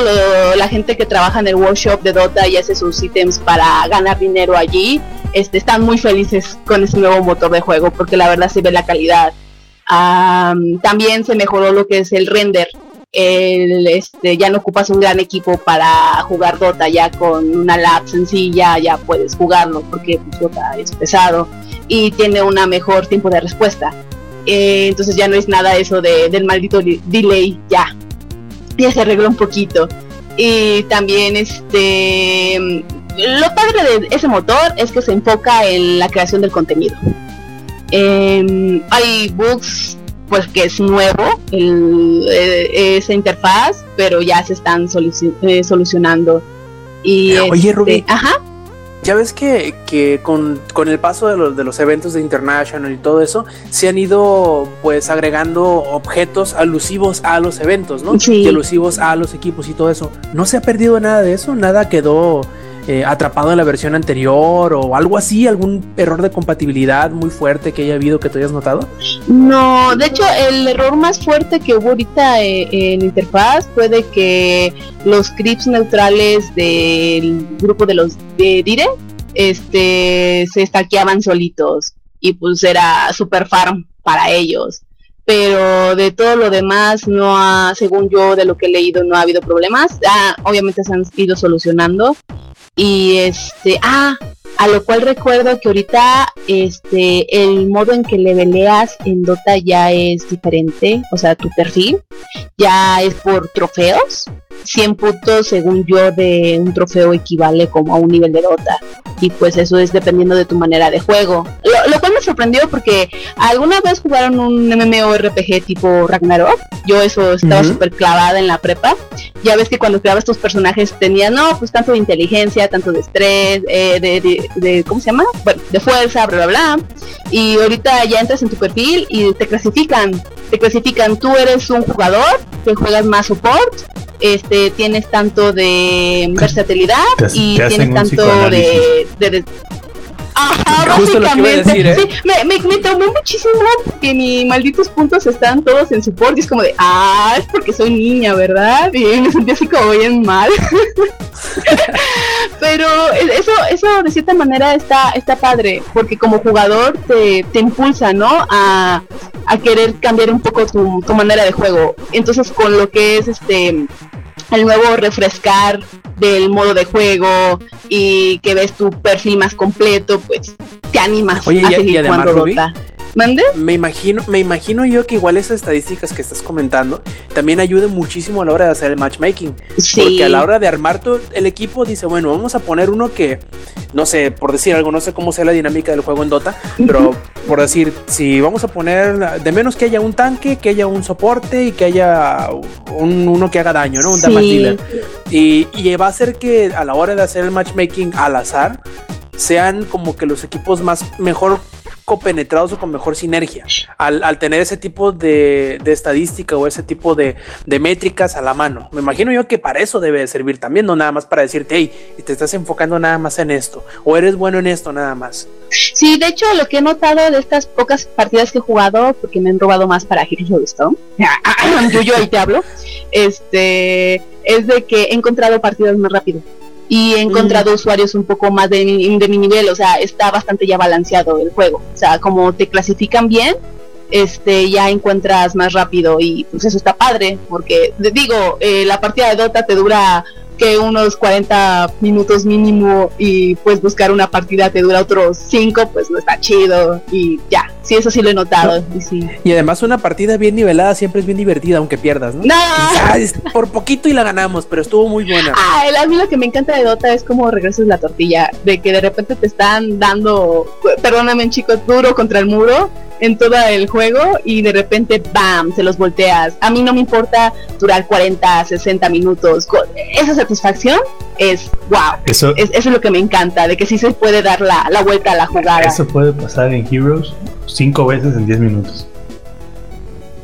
la gente que trabaja en el workshop de Dota y hace sus ítems para ganar dinero allí, este, están muy felices con ese nuevo motor de juego porque la verdad se ve la calidad. también se mejoró lo que es el render. El, este, ya no ocupas un gran equipo para jugar Dota, ya con una lab sencilla ya puedes jugarlo porque pues, Dota es pesado y tiene una mejor tiempo de respuesta. Eh, entonces ya no es nada eso de, del maldito delay, ya, ya se arregló un poquito. Y también este lo padre de ese motor es que se enfoca en la creación del contenido. Em, hay bugs pues que es nuevo eh, esa interfaz, pero ya se están eh, solucionando. Y Oye, Rubí, este, ajá ya ves que, que con, con, el paso de los, de los eventos de International y todo eso, se han ido pues agregando objetos alusivos a los eventos, ¿no? Sí. Y alusivos a los equipos y todo eso. ¿No se ha perdido nada de eso? ¿Nada quedó eh, atrapado en la versión anterior o algo así, algún error de compatibilidad muy fuerte que haya habido que te hayas notado? No, de hecho el error más fuerte que hubo ahorita eh, en interfaz fue de que los scripts neutrales del grupo de los de Dire este se estaqueaban solitos y pues era super farm para ellos pero de todo lo demás no ha, según yo de lo que he leído, no ha habido problemas. Ah, obviamente se han ido solucionando. Y este, ah, a lo cual recuerdo que ahorita este el modo en que le leveleas en Dota ya es diferente, o sea, tu perfil ya es por trofeos. 100 puntos según yo de un trofeo equivale como a un nivel de Dota y pues eso es dependiendo de tu manera de juego. Lo, cual me sorprendió porque alguna vez jugaron un MMORPG tipo Ragnarok, yo eso estaba súper clavada en la prepa. Ya ves que cuando creabas tus personajes tenían, no, pues tanto de inteligencia, tanto de estrés, eh, de, de, ¿cómo se llama? Bueno, de fuerza, bla, bla, bla. Y ahorita ya entras en tu perfil y te clasifican. Te clasifican, tú eres un jugador que juegas más support, este, tienes tanto de versatilidad y tienes tanto de, de, Ajá, Justo decir, ¿eh? sí, me, me, me, tomó muchísimo porque mis malditos puntos están todos en support y es como de, ah, es porque soy niña, ¿verdad? Y me sentí así como bien mal. Pero eso, eso de cierta manera está, está padre, porque como jugador te, te impulsa, ¿no? A, a querer cambiar un poco tu, tu manera de juego. Entonces con lo que es este el nuevo refrescar del modo de juego y que ves tu perfil más completo, pues te animas Oye, a y, seguir y además, jugando Dota. ¿Mande? Me imagino, me imagino yo que igual esas estadísticas que estás comentando también ayudan muchísimo a la hora de hacer el matchmaking. Sí. Porque a la hora de armar todo el equipo dice, bueno, vamos a poner uno que, no sé, por decir algo, no sé cómo sea la dinámica del juego en Dota, pero por decir, si vamos a poner de menos que haya un tanque, que haya un soporte y que haya un, uno que haga daño, ¿no? Un Sí. damage dealer. Y, y va a hacer que a la hora de hacer el matchmaking al azar, sean como que los equipos más mejor copenetrados o con mejor sinergia al, al tener ese tipo de, de estadística o ese tipo de, de métricas a la mano. Me imagino yo que para eso debe de servir también, no nada más para decirte, hey, te estás enfocando nada más en esto o eres bueno en esto nada más. Sí, de hecho, lo que he notado de estas pocas partidas que he jugado, porque me han robado más para Heroes of Storm, yo, este, es de que he encontrado partidas más rápido y he encontrado usuarios un poco más de, mi- de mi nivel, o sea, está bastante ya balanceado el juego, o sea, como te clasifican bien, este, ya encuentras más rápido y pues eso está padre, porque digo, eh, la partida de Dota te dura que unos 40 minutos mínimo y pues buscar una partida te dura otros 5, pues no está chido y ya, sí, eso sí lo he notado. Y, sí. Y además una partida bien nivelada siempre es bien divertida, aunque pierdas, ¿no? No. Por poquito y la ganamos, pero estuvo muy buena. Ah, a mí lo que me encanta de Dota es como regresas la tortilla, de que de repente te están dando, perdóname chicos, duro contra el muro en todo el juego y de repente, ¡bam!, se los volteas. A mí no me importa durar 40, 60 minutos. Esa satisfacción es wow. Eso es, eso es lo que me encanta, de que sí se puede dar la, la vuelta a la jugada. Eso puede pasar en Heroes cinco veces en 10 minutos.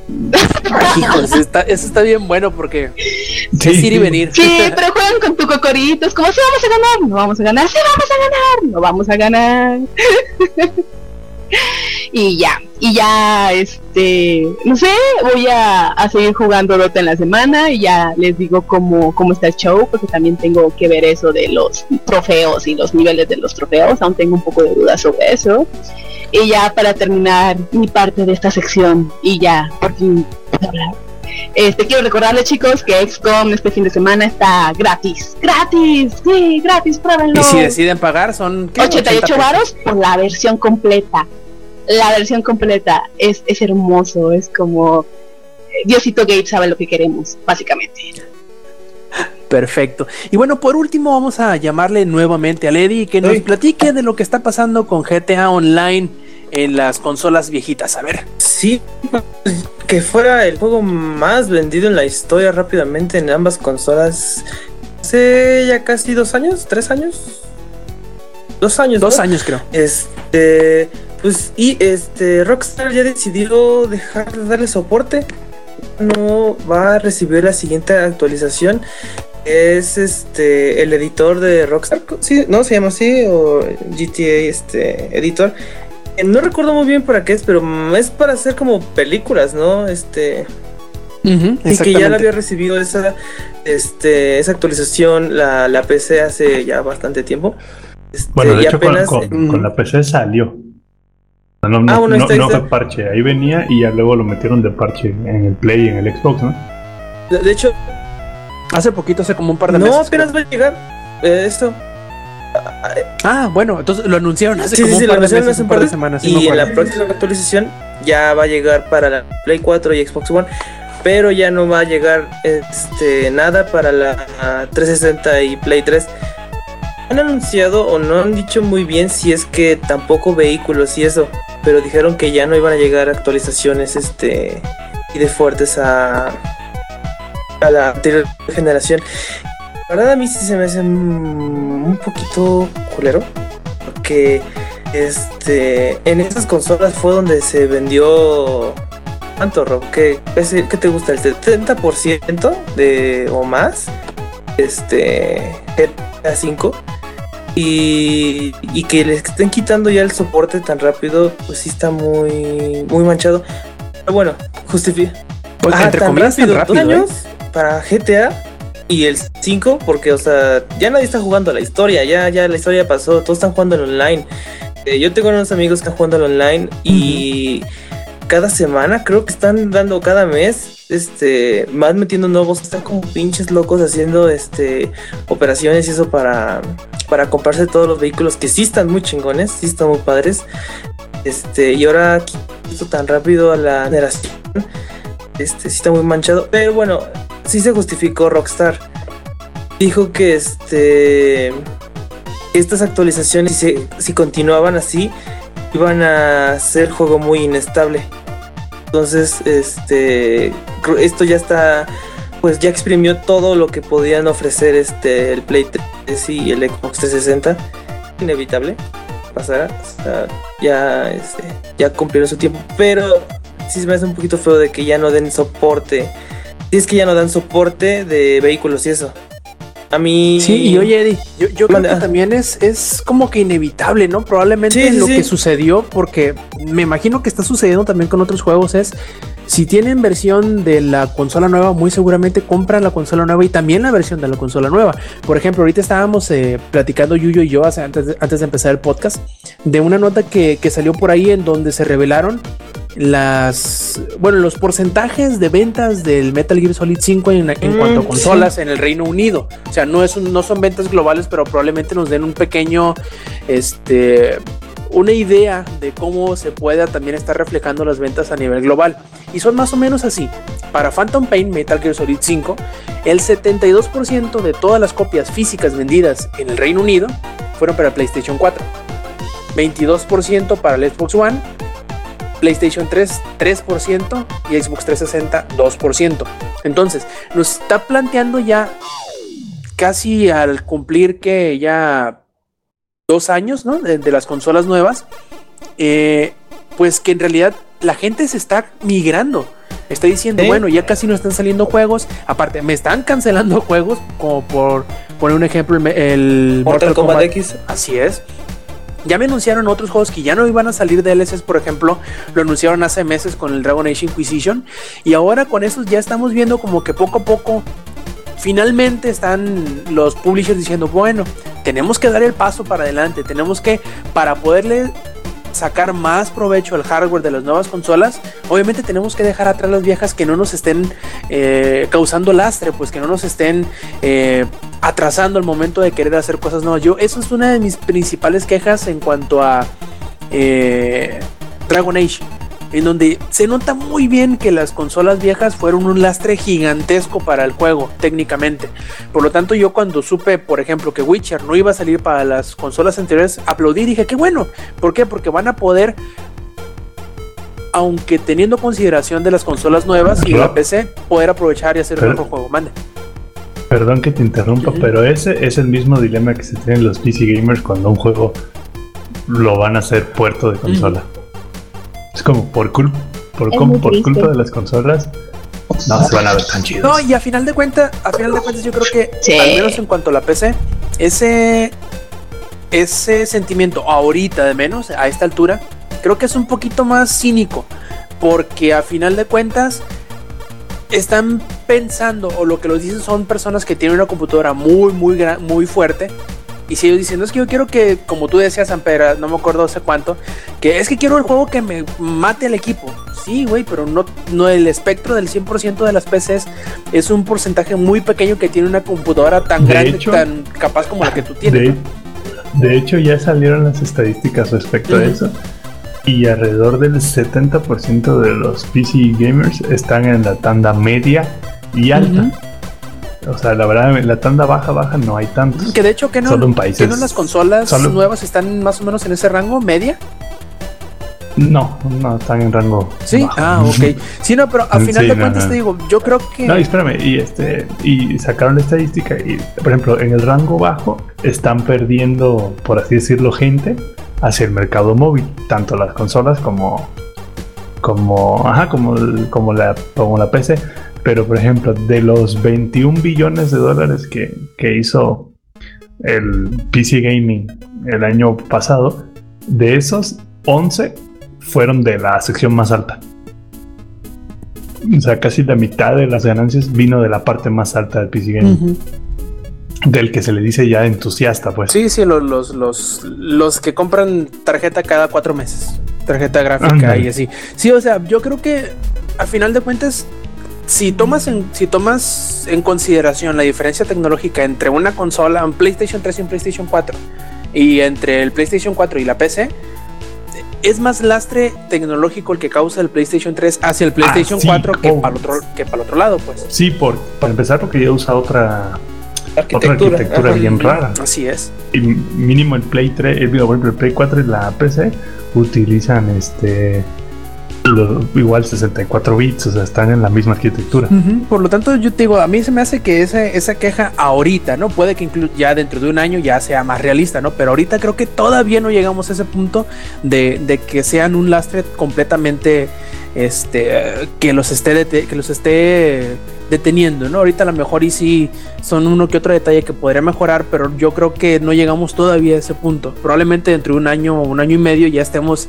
Hijos, está, eso está bien bueno porque Sí. es ir y venir. Sí, pero juegan con tu cocorito, es como si vamos a ganar, no vamos a ganar, sí vamos a ganar, no vamos a ganar. y ya, y ya, este, no sé, voy a, a seguir jugando Dota en la semana y ya les digo cómo, cómo está el show, porque también tengo que ver eso de los trofeos y los niveles de los trofeos, aún tengo un poco de dudas sobre eso. Y ya para terminar mi parte de esta sección, y ya, por fin. Este, quiero recordarles chicos que XCOM este fin de semana está gratis. ¡Gratis! Sí, gratis, pruébenlo. Y si deciden pagar son ¿qué? 88 pesos. varos por la versión completa. La versión completa es, es hermoso, es como eh, Diosito Gates sabe lo que queremos, básicamente. Perfecto. Y bueno, por último vamos a llamarle nuevamente a Lady que nos platique de lo que está pasando con GTA Online en las consolas viejitas. A ver. Sí, que fuera el juego más vendido en la historia rápidamente en ambas consolas. Hace ya casi dos años, tres años. Dos años. Dos ¿no? años creo. Este, pues, y este, Rockstar ya decidió dejar de darle soporte. No va a recibir la siguiente actualización. Es este, el editor de Rockstar. Sí, no se llama así, o GTA, este, editor. Eh, No recuerdo muy bien para qué es, pero es para hacer como películas, ¿no? Este, y que ya la había recibido esa, este, esa actualización la, la PC hace ya bastante tiempo. Este, Bueno, de y hecho, con, apenas, con- con la PC salió. No, no, Ah, bueno, no- está- no está. fue parche. Ahí venía y ya luego lo metieron de parche en el Play y en el Xbox, ¿no? de, de hecho, Hace poquito, hace como un par de no, meses. apenas va a llegar eh, esto. Ah, bueno, entonces lo anunciaron hace Sí, como sí, sí, un lo par de anunciaron meses, hace un par de semanas. sí y en la próxima actualización ya va a llegar para la Play 4 y Xbox One, pero ya no va a llegar este nada para la 360 y Play 3. Han anunciado o no han dicho muy bien si es que tampoco vehículos y eso, pero dijeron que ya no iban a llegar actualizaciones este y de fuertes a a la anterior generación. La verdad a mí sí se me hace un poquito culero porque este en esas consolas fue donde se vendió ¿cuánto Rob? ¿Qué, qué, qué te gusta? ¿El 70% de o más? Este GTA 5 y, y que les estén quitando ya el soporte tan rápido, pues sí está muy muy manchado. Pero bueno, justifica. Pues, Ajá, entre tan comillas, tan rápido, dos rápido, ¿eh? años para GTA y el 5, porque, o sea, ya nadie está jugando la historia, ya, ya la historia pasó, todos están jugando en online. Eh, yo tengo unos amigos que están jugando en online y cada semana, creo que están dando cada mes, este, más metiendo nuevos, están como pinches locos haciendo, este, operaciones y eso para, para comprarse todos los vehículos que sí están muy chingones, sí están muy padres. Este, y ahora esto tan rápido a la generación este sí está muy manchado, pero bueno, sí se justificó Rockstar. Dijo que este estas actualizaciones si, si continuaban así iban a ser juego muy inestable. Entonces, este esto ya está pues ya exprimió todo lo que podían ofrecer este el Play 3 y el Xbox 360. Inevitable pasará, o sea, ya este ya cumplieron su tiempo, pero sí se me hace un poquito feo de que ya no den soporte. Si es que ya no dan soporte de vehículos y eso. A mí. Sí, y oye, Eddie, yo, yo creo que también es, es como que inevitable, ¿no? Probablemente Sí, sí, lo sí. que sucedió, porque me imagino que está sucediendo también con otros juegos, es si tienen versión de la consola nueva, muy seguramente compran la consola nueva y también la versión de la consola nueva. Por ejemplo, ahorita estábamos eh, platicando Yuyo y yo hace- antes, de, antes de empezar el podcast de una nota que, que salió por ahí en donde se revelaron las bueno los porcentajes de ventas del Metal Gear Solid 5 en, en Mm, cuanto a sí. consolas en el Reino Unido. O sea, no es un- no son ventas globales, pero probablemente nos den un pequeño este una idea de cómo se pueda también estar reflejando las ventas a nivel global. Y son más o menos así. Para Phantom Pain Metal Gear Solid 5, el 72% de todas las copias físicas vendidas en el Reino Unido fueron para PlayStation 4. 22% para el Xbox One, PlayStation 3 3% y Xbox 360 2%. Entonces, nos está planteando ya casi al cumplir que ya dos años, ¿no? De, de las consolas nuevas, eh, pues que en realidad la gente se está migrando. Está diciendo, bueno, ya casi no están saliendo juegos. Aparte, me están cancelando juegos, como por poner un ejemplo, el, el Mortal Kombat X. Así es. Ya me anunciaron otros juegos que ya no iban a salir DLCs, por ejemplo, lo anunciaron hace meses con el Dragon Age Inquisition. Y ahora con esos ya estamos viendo como que poco a poco, finalmente están los publishers diciendo, bueno, tenemos que dar el paso para adelante, tenemos que, para poderle sacar más provecho al hardware de las nuevas consolas, obviamente tenemos que dejar atrás las viejas que no nos estén eh, causando lastre, pues que no nos estén eh, atrasando el momento de querer hacer cosas nuevas. Yo, eso es una de mis principales quejas en cuanto a eh, Dragon Age, en donde se nota muy bien que las consolas viejas fueron un lastre gigantesco para el juego, técnicamente. Por lo tanto, yo cuando supe, por ejemplo, que Witcher no iba a salir para las consolas anteriores, aplaudí y dije, qué bueno. ¿Por qué? Porque van a poder, aunque teniendo consideración de las consolas nuevas y la. PC, poder aprovechar y hacer un mejor juego. Mande. Perdón que te interrumpa, pero ese es el mismo dilema que se tienen los PC gamers cuando un juego lo van a hacer puerto de consola. Es como por, cul por, Es como muy por triste. culpa de las consolas no se van a ver tan chidos. No, y a final de cuentas, a final de cuentas, yo creo que, Sí. al menos en cuanto a la PC, ese, ese sentimiento ahorita de menos, a esta altura, creo que es un poquito más cínico. Porque a final de cuentas, están pensando, o lo que los dicen son personas que tienen una computadora muy, muy, muy fuerte. Y si ellos diciendo, es que yo quiero que, como tú decías, Ampera, no me acuerdo hace cuánto, que es que quiero el juego que me mate al equipo. Sí, güey, pero no, no el espectro del 100% de las PCs es un porcentaje muy pequeño que tiene una computadora tan De grande, hecho- tan capaz como la que tú tienes. De, ¿no? de hecho, ya salieron las estadísticas respecto a eso. Y alrededor del 70% de los PC gamers están en la tanda media y alta. O sea, la verdad, la tanda baja, baja no hay tantos. Que de hecho, que no, Solo en países- que no las consolas solo- nuevas están más o menos en ese rango, media. No, no están en rango. Sí, bajo. ah, ok. Sí, no, pero a Sí, final de no, cuentas no. te digo, yo creo que. No, espérame, y este, y sacaron la estadística y, por ejemplo, en el rango bajo están perdiendo, por así decirlo, gente hacia el mercado móvil, tanto las consolas como, como, ajá, como, como la, como la PC. Pero, por ejemplo, de los 21 billones de dólares que, que hizo el PC Gaming el año pasado, de esos 11 fueron de la sección más alta. O sea, casi la mitad de las ganancias vino de la parte más alta del PC Gaming. Del que se le dice ya entusiasta, pues. Sí, sí, los, los, los, los que compran tarjeta cada cuatro meses. Tarjeta gráfica y así. Sí, o sea, yo creo que a final de cuentas, si tomas en, si tomas en consideración la diferencia tecnológica entre una consola, un PlayStation 3 y un PlayStation 4, y entre el PlayStation 4 y la PC, es más lastre tecnológico el que causa el PlayStation 3 hacia el PlayStation Ah, sí, 4 que oh. para el otro, que para el otro lado, pues. Sí, por, para empezar, porque ya usa otra, otra Arquitectura. Ajá. bien rara. Así es. Y mínimo el Play 3, el, el Play 4 y la PC utilizan este lo- igual 64 bits, o sea, están en la misma arquitectura. Por lo tanto, yo te digo, a mí se me hace que esa, esa queja ahorita, ¿no? Puede que ya dentro de un año ya sea más realista, ¿no? Pero ahorita creo que todavía no llegamos a ese punto de, de que sean un lastre completamente, este, que los esté, que los esté deteniendo, ¿no? Ahorita a lo mejor y sí son uno que otro detalle que podría mejorar, pero yo creo que no llegamos todavía a ese punto. Probablemente dentro de un año o un año y medio ya estemos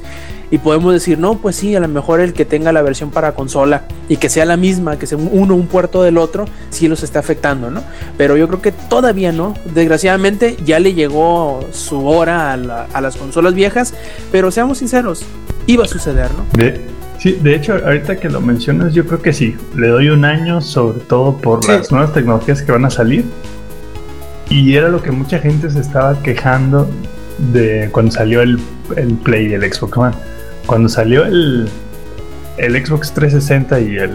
y podemos decir, no, pues sí, a lo mejor el que tenga la versión para consola y que sea la misma, que sea uno un puerto del otro, sí los está afectando, ¿no? Pero yo creo que todavía no. Desgraciadamente ya le llegó su hora a, la- a las consolas viejas, pero seamos sinceros, iba a suceder, ¿no? Sí, de hecho, ahorita que lo mencionas, yo creo que sí. Le doy un año, sobre todo por Sí. las nuevas tecnologías que van a salir. Y era lo que mucha gente se estaba quejando de cuando salió el, el Play y el Xbox One. Cuando salió el, el Xbox 360 y el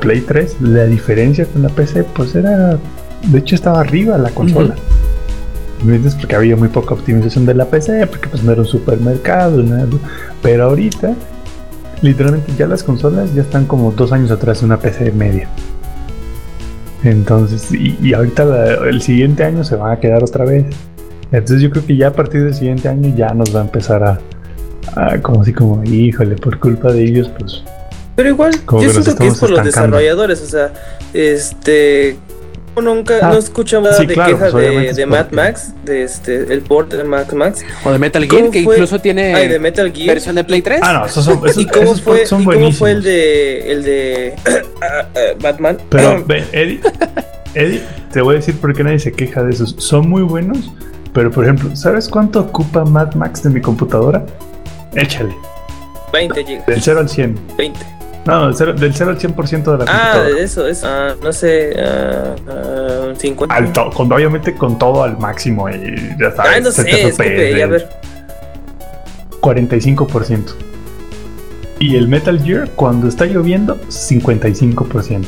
Play 3, la diferencia con la PC, pues era. De hecho, estaba arriba la consola. ¿Me entiendes? Porque había muy poca optimización de la PC, porque pues no era un supermercado, nada. Pero ahorita, literalmente ya las consolas ya están como dos años atrás de una PC media. Entonces, y, y ahorita la- el siguiente año se van a quedar otra vez. Entonces yo creo que ya a partir del siguiente año ya nos va a empezar a, a como así como, híjole, por culpa de ellos, pues Pero igual, yo siento que es por los desarrolladores, o sea, este. Nunca, Ah, no escucho nada sí, de claro, quejas pues, obviamente de, Mad Max, de este, el port de Mad Max. O de Metal ¿Cómo Gear, que fue? incluso tiene Ay, de Metal Gear. versión de Play 3. Ah, no, esos son, esos, ¿Y cómo esos fue, ports son y cómo buenísimos. fue el de, el de ah, ah, Batman? Pero, Eddie, Eddie, te voy a decir por qué nadie se queja de esos. Son muy buenos, pero por ejemplo, ¿sabes cuánto ocupa Mad Max de mi computadora? Échale, 20 gigas. del 0 al 100. 20. No, del 0, del 0 al 100% de la Ah, eso, eso. Ah, no sé, ah, ah, 50. Al to- con, obviamente con todo al máximo y ya sabes. Ay, no sé, 70 es que FPS, pedí, a ver. 45%. Y el Metal Gear, cuando está lloviendo, 55%.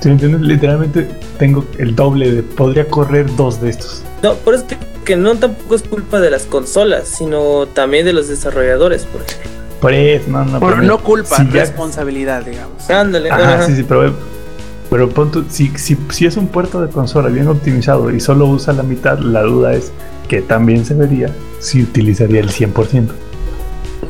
¿Sí me entiendes? Literalmente tengo el doble de. Podría correr dos de estos. No, por eso que, que no tampoco es culpa de las consolas, sino también de los desarrolladores, por ejemplo. Por eso, no, pero no culpa, si ya- responsabilidad, digamos. Ándale, Ajá, ajá. sí, sí, pero, pero pon tú- si, si, si es un puerto de consola bien optimizado y solo usa la mitad, la duda es que también se vería si utilizaría el 100%.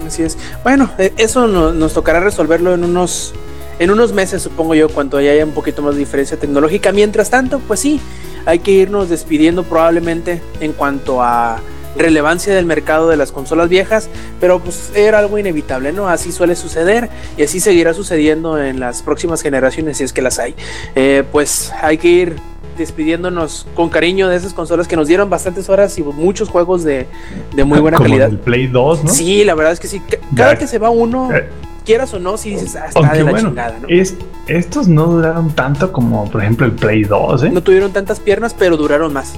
Así es. Bueno, eh, eso no- nos tocará resolverlo en unos en unos meses, supongo yo, cuando ya haya un poquito más de diferencia tecnológica. Mientras tanto, pues sí, hay que irnos despidiendo probablemente en cuanto a relevancia del mercado de las consolas viejas, pero pues era algo inevitable, ¿no? Así suele suceder y así seguirá sucediendo en las próximas generaciones si es que las hay. Eh, pues hay que ir despidiéndonos con cariño de esas consolas que nos dieron bastantes horas y muchos juegos de, de muy buena Como calidad. el Play 2, ¿no? Sí, la verdad es que sí. Ca- Cada que se va uno, Eh, quieras o no, sí dices, ah, está Aunque de la bueno, chingada, ¿no? es, estos no duraron tanto como, por ejemplo, el Play 2, ¿eh? No tuvieron tantas piernas, pero duraron más.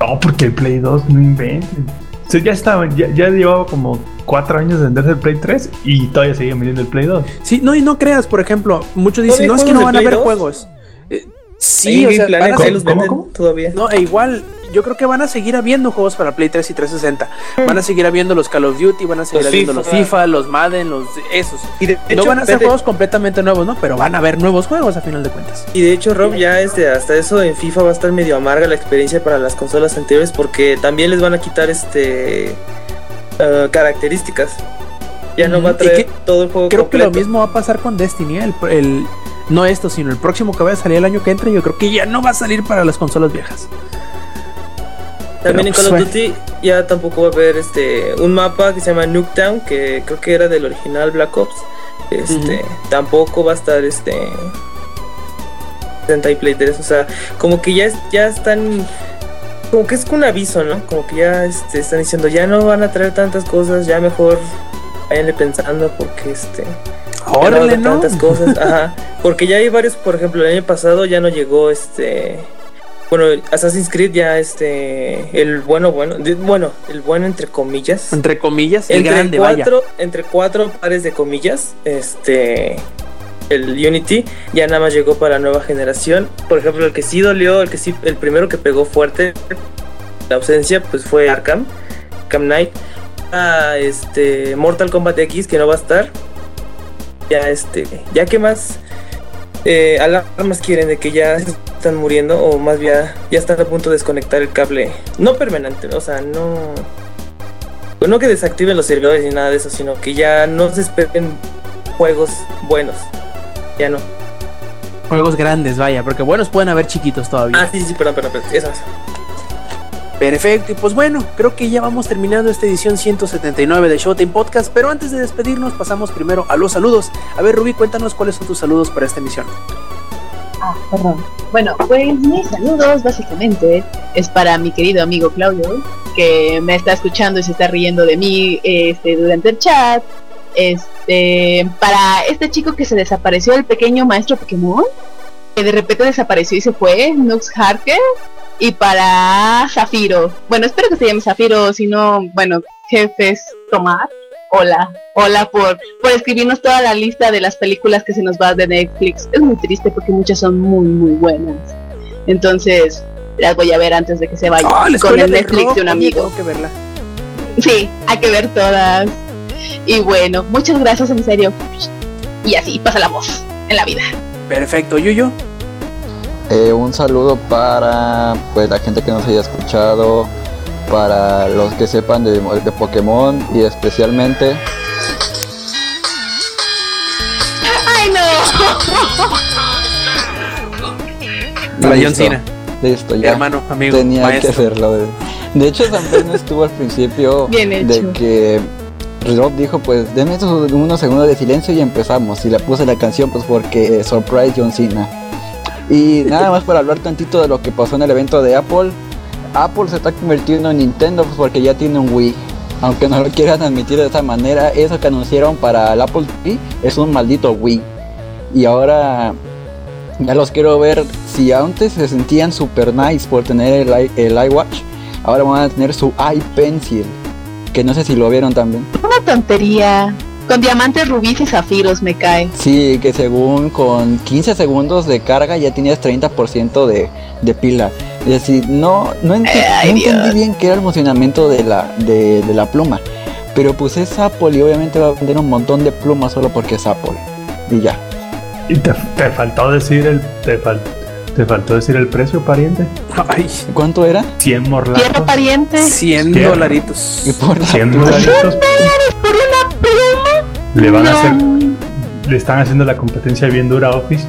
No, porque el Play 2 no inventen. O sea, ya estaba, ya, ya llevaba como cuatro años de venderse el Play 3 y todavía seguía vendiendo el Play 2. Sí, no, y no creas, por ejemplo, muchos dicen, ¿Todavía no, es que no van a haber Play 2? juegos. Eh, sí, o sea, van a todavía. No, e igual, yo creo que van a seguir habiendo juegos para Play 3 y 360. Van a seguir habiendo los Call of Duty, van a seguir Los habiendo FIFA. los FIFA, los Madden, los esos. Y de no hecho, van a ser juegos completamente nuevos, ¿no? Pero van a haber nuevos juegos a final de cuentas. Y de hecho, Rob, ya este, hasta eso en FIFA va a estar medio amarga la experiencia para las consolas anteriores porque también les van a quitar este eh, características. Ya no va a ¿Y traer todo el juego Creo que lo mismo va a pasar con Destiny, ¿eh? el, el- no esto, sino el próximo que vaya a salir el año que entra, yo creo que ya no va a salir para las consolas viejas. También en Call of pues, Duty ya tampoco va a haber este un mapa que se llama Nuketown, que creo que era del original Black Ops. Este, tampoco va a estar este 60 y Play 3, o sea, como que ya ya están como que es un aviso, ¿no? Como que ya este, están diciendo, ya no van a traer tantas cosas, ya mejor vayanle pensando porque este no Órale, tantas cosas, ajá, porque ya hay varios, por ejemplo, el año pasado ya no llegó este bueno, Assassin's Creed ya este el bueno bueno, bueno, el bueno entre comillas. Entre comillas, el Entre grande, vaya. cuatro, entre cuatro pares de comillas, este el Unity ya nada más llegó para la nueva generación. Por ejemplo, el que sí dolió, el que sí, el primero que pegó fuerte la ausencia, pues fue Arkham, Arkham Knight. Ah, este Mortal Kombat X que no va a estar. Ya este, ya que más eh, alarmas quieren de que ya están muriendo o más bien ya están a punto de desconectar el cable, no permanente, o sea, no no que desactiven los servidores ni nada de eso, sino que ya no se esperen juegos buenos. Ya no. Juegos grandes, vaya, porque buenos pueden haber chiquitos todavía. Ah, sí, sí, perdón, perdón, perdón. Eso es. Perfecto, y pues bueno, creo que ya vamos terminando esta edición 179 de Showtime Podcast, pero antes de despedirnos pasamos primero a los saludos. A ver, Rubí, cuéntanos cuáles son tus saludos para esta emisión. Ah, perdón. Bueno, pues mis saludos básicamente es para mi querido amigo Claudio, que me está escuchando y se está riendo de mí este, durante el chat. Este, para este chico que se desapareció, el pequeño maestro Pokémon, que de repente desapareció y se fue, Nux Harker, y para Zafiro. Bueno, espero que se llame Zafiro, si no, bueno, jefes Tomar. Hola, hola por, por escribirnos toda la lista de las películas que se nos va de Netflix. Es muy triste porque muchas son muy, muy buenas. Entonces, las voy a ver antes de que se vaya Ah, con el Netflix rock, de un amigo. tengo que verla. Sí, hay que ver todas. Y bueno, muchas gracias en serio. Y así pasa la voz en la vida. Perfecto, Yuyo. Eh, un saludo para pues la gente que nos haya escuchado, para los que sepan de, de Pokémon y especialmente ¡Ay, no! Para John Cena, Listo, ya. hermano, amigo, Tenía que hacerlo. De, de hecho, también estuvo al principio Bien hecho. de que Rob dijo, pues, denme esos unos segundos de silencio y empezamos. Y le puse la canción, pues, porque eh, Surprise John Cena. Y nada más para hablar tantito de lo que pasó en el evento de Apple. Apple se está convirtiendo en Nintendo, pues, porque ya tiene un Wii. Aunque no lo quieran admitir de esa manera, eso que anunciaron para el Apple TV es un maldito Wii. Y ahora ya los quiero ver. Si antes se sentían super nice por tener el, el iWatch, ahora van a tener su iPencil. Que no sé si lo vieron también. Una tontería. Con diamantes, rubíes y zafiros me cae. Sí, que según con 15 segundos de carga ya tenías 30% de, de pila. Es decir, no, no, enti- Ay, no Dios. entendí bien qué era el funcionamiento de la, de, de la pluma. Pero pues es Apple y obviamente va a vender un montón de plumas solo porque es Apple. Y ya. Y te, te faltó decir el. Te, fal- te faltó decir el precio, pariente. Ay, ¿Cuánto era? 100 Tierra morlacos. pariente. 100 ¿Qué? dolaritos. Y por 100 dolaritos. Por una pluma. Le van a hacer. Le están haciendo la competencia bien dura a Office.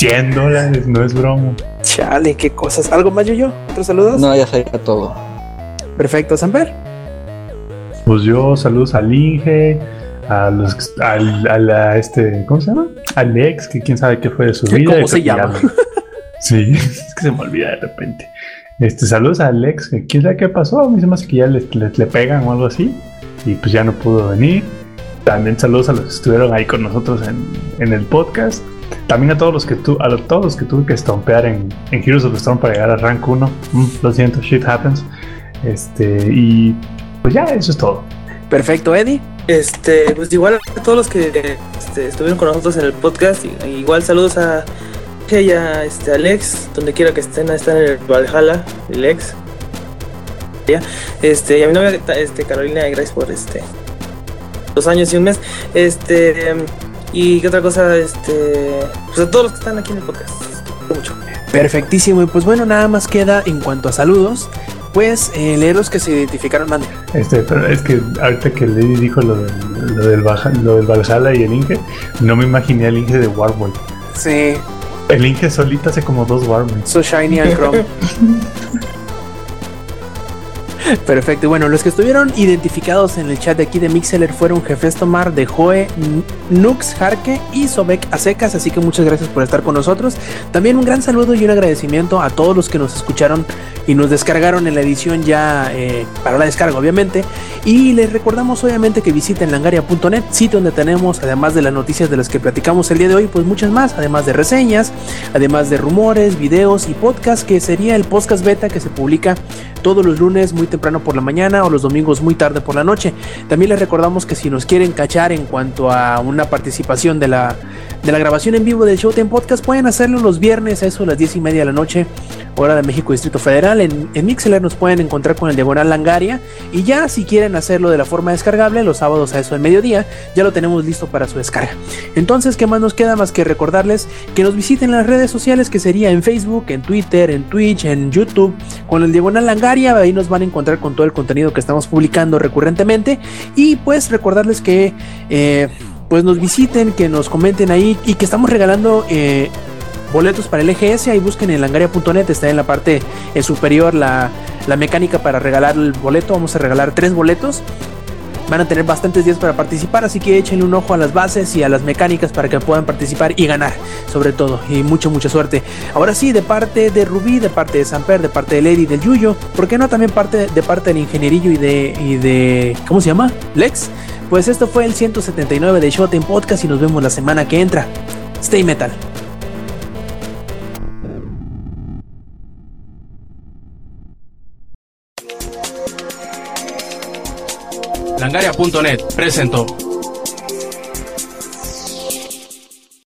100 dólares, no es broma. Chale, qué cosas. ¿Algo más, Yuyo? ¿Otros saludos? No, ya sería todo. Perfecto, Samper. Pues yo saludos al Inge, a los al, a la, este, ¿cómo se llama? Alex, que quién sabe qué fue de su vida. ¿Cómo se que llama? Sí, es que se me olvida de repente. Este, saludos a Alex, que quién sabe qué pasó, a mí se me hace que ya le, le- le pegan o algo así, y pues ya no pudo venir. También saludos a los que estuvieron ahí con nosotros en, en el podcast. También a todos los que tu, a todos los que tuve que estompear en, en Heroes of the Storm para llegar a rank 1. Mm, lo siento, shit happens. Este, y pues ya, eso es todo. Perfecto, Eddie. Este, pues igual a todos los que este, estuvieron con nosotros en el podcast, igual saludos a y a este Alex, donde quiera que estén, están en el Valhalla, el ex. Este, y a mi novia este, Carolina, gracias por este dos años y un mes. Este, y qué otra cosa, este, pues a todos los que están aquí en el podcast. Mucho. Perfectísimo. Y pues bueno, nada más queda en cuanto a saludos. Pues eh, leer los que se identificaron, mande. Este, pero es que ahorita que Lady dijo lo del, lo del, Baja- lo del Valhalla y el Inge, no me imaginé al Inge de Warboy. Sí, El Inge solito hace como dos Warboys. So Shiny and Chrome. Perfecto. Bueno, los que estuvieron identificados en el chat de aquí de Mixeler fueron Jefes Tomar, de Joe, Nux, Jarque y Sobek a secas. Así que muchas gracias por estar con nosotros. También un gran saludo y un agradecimiento a todos los que nos escucharon y nos descargaron en la edición ya eh, para la descarga, obviamente. Y les recordamos, obviamente, que visiten langaria.net, sitio donde tenemos, además de las noticias de las que platicamos el día de hoy, pues muchas más, además de reseñas, además de rumores, videos y podcast, que sería el podcast beta que se publica todos los lunes muy temprano por la mañana o los domingos muy tarde por la noche. También les recordamos que si nos quieren cachar en cuanto a una participación de la, de la grabación en vivo del Showtime Podcast, pueden hacerlo los viernes a eso a las 10 y media de la noche, hora de México Distrito Federal. En, en Mixler nos pueden encontrar con el diagonal Langaria. Y ya si quieren hacerlo de la forma descargable, los sábados a eso del mediodía, ya lo tenemos listo para su descarga. Entonces, ¿qué más nos queda más que recordarles que nos visiten las redes sociales, que sería en Facebook, en Twitter, en Twitch, en YouTube, con el diagonal Langaria. Ahí nos van a encontrar con todo el contenido que estamos publicando recurrentemente. Y pues recordarles que eh, pues nos visiten, que nos comenten ahí y que estamos regalando eh, boletos para el EGS. Ahí busquen en langaria.net, está en la parte eh, superior la, la mecánica para regalar el boleto. Vamos a regalar tres boletos. Van a tener bastantes días para participar, así que échenle un ojo a las bases y a las mecánicas para que puedan participar y ganar, sobre todo. Y mucha, mucha suerte. Ahora sí, de parte de Rubí, de parte de Samper, de parte de Lady, del Yuyo, ¿por qué no también parte de parte del ingenierillo y de, y de ¿cómo se llama? Lex. Pues esto fue el 179 de Shot Podcast y nos vemos la semana que entra. Stay metal. Langaria.net presentó.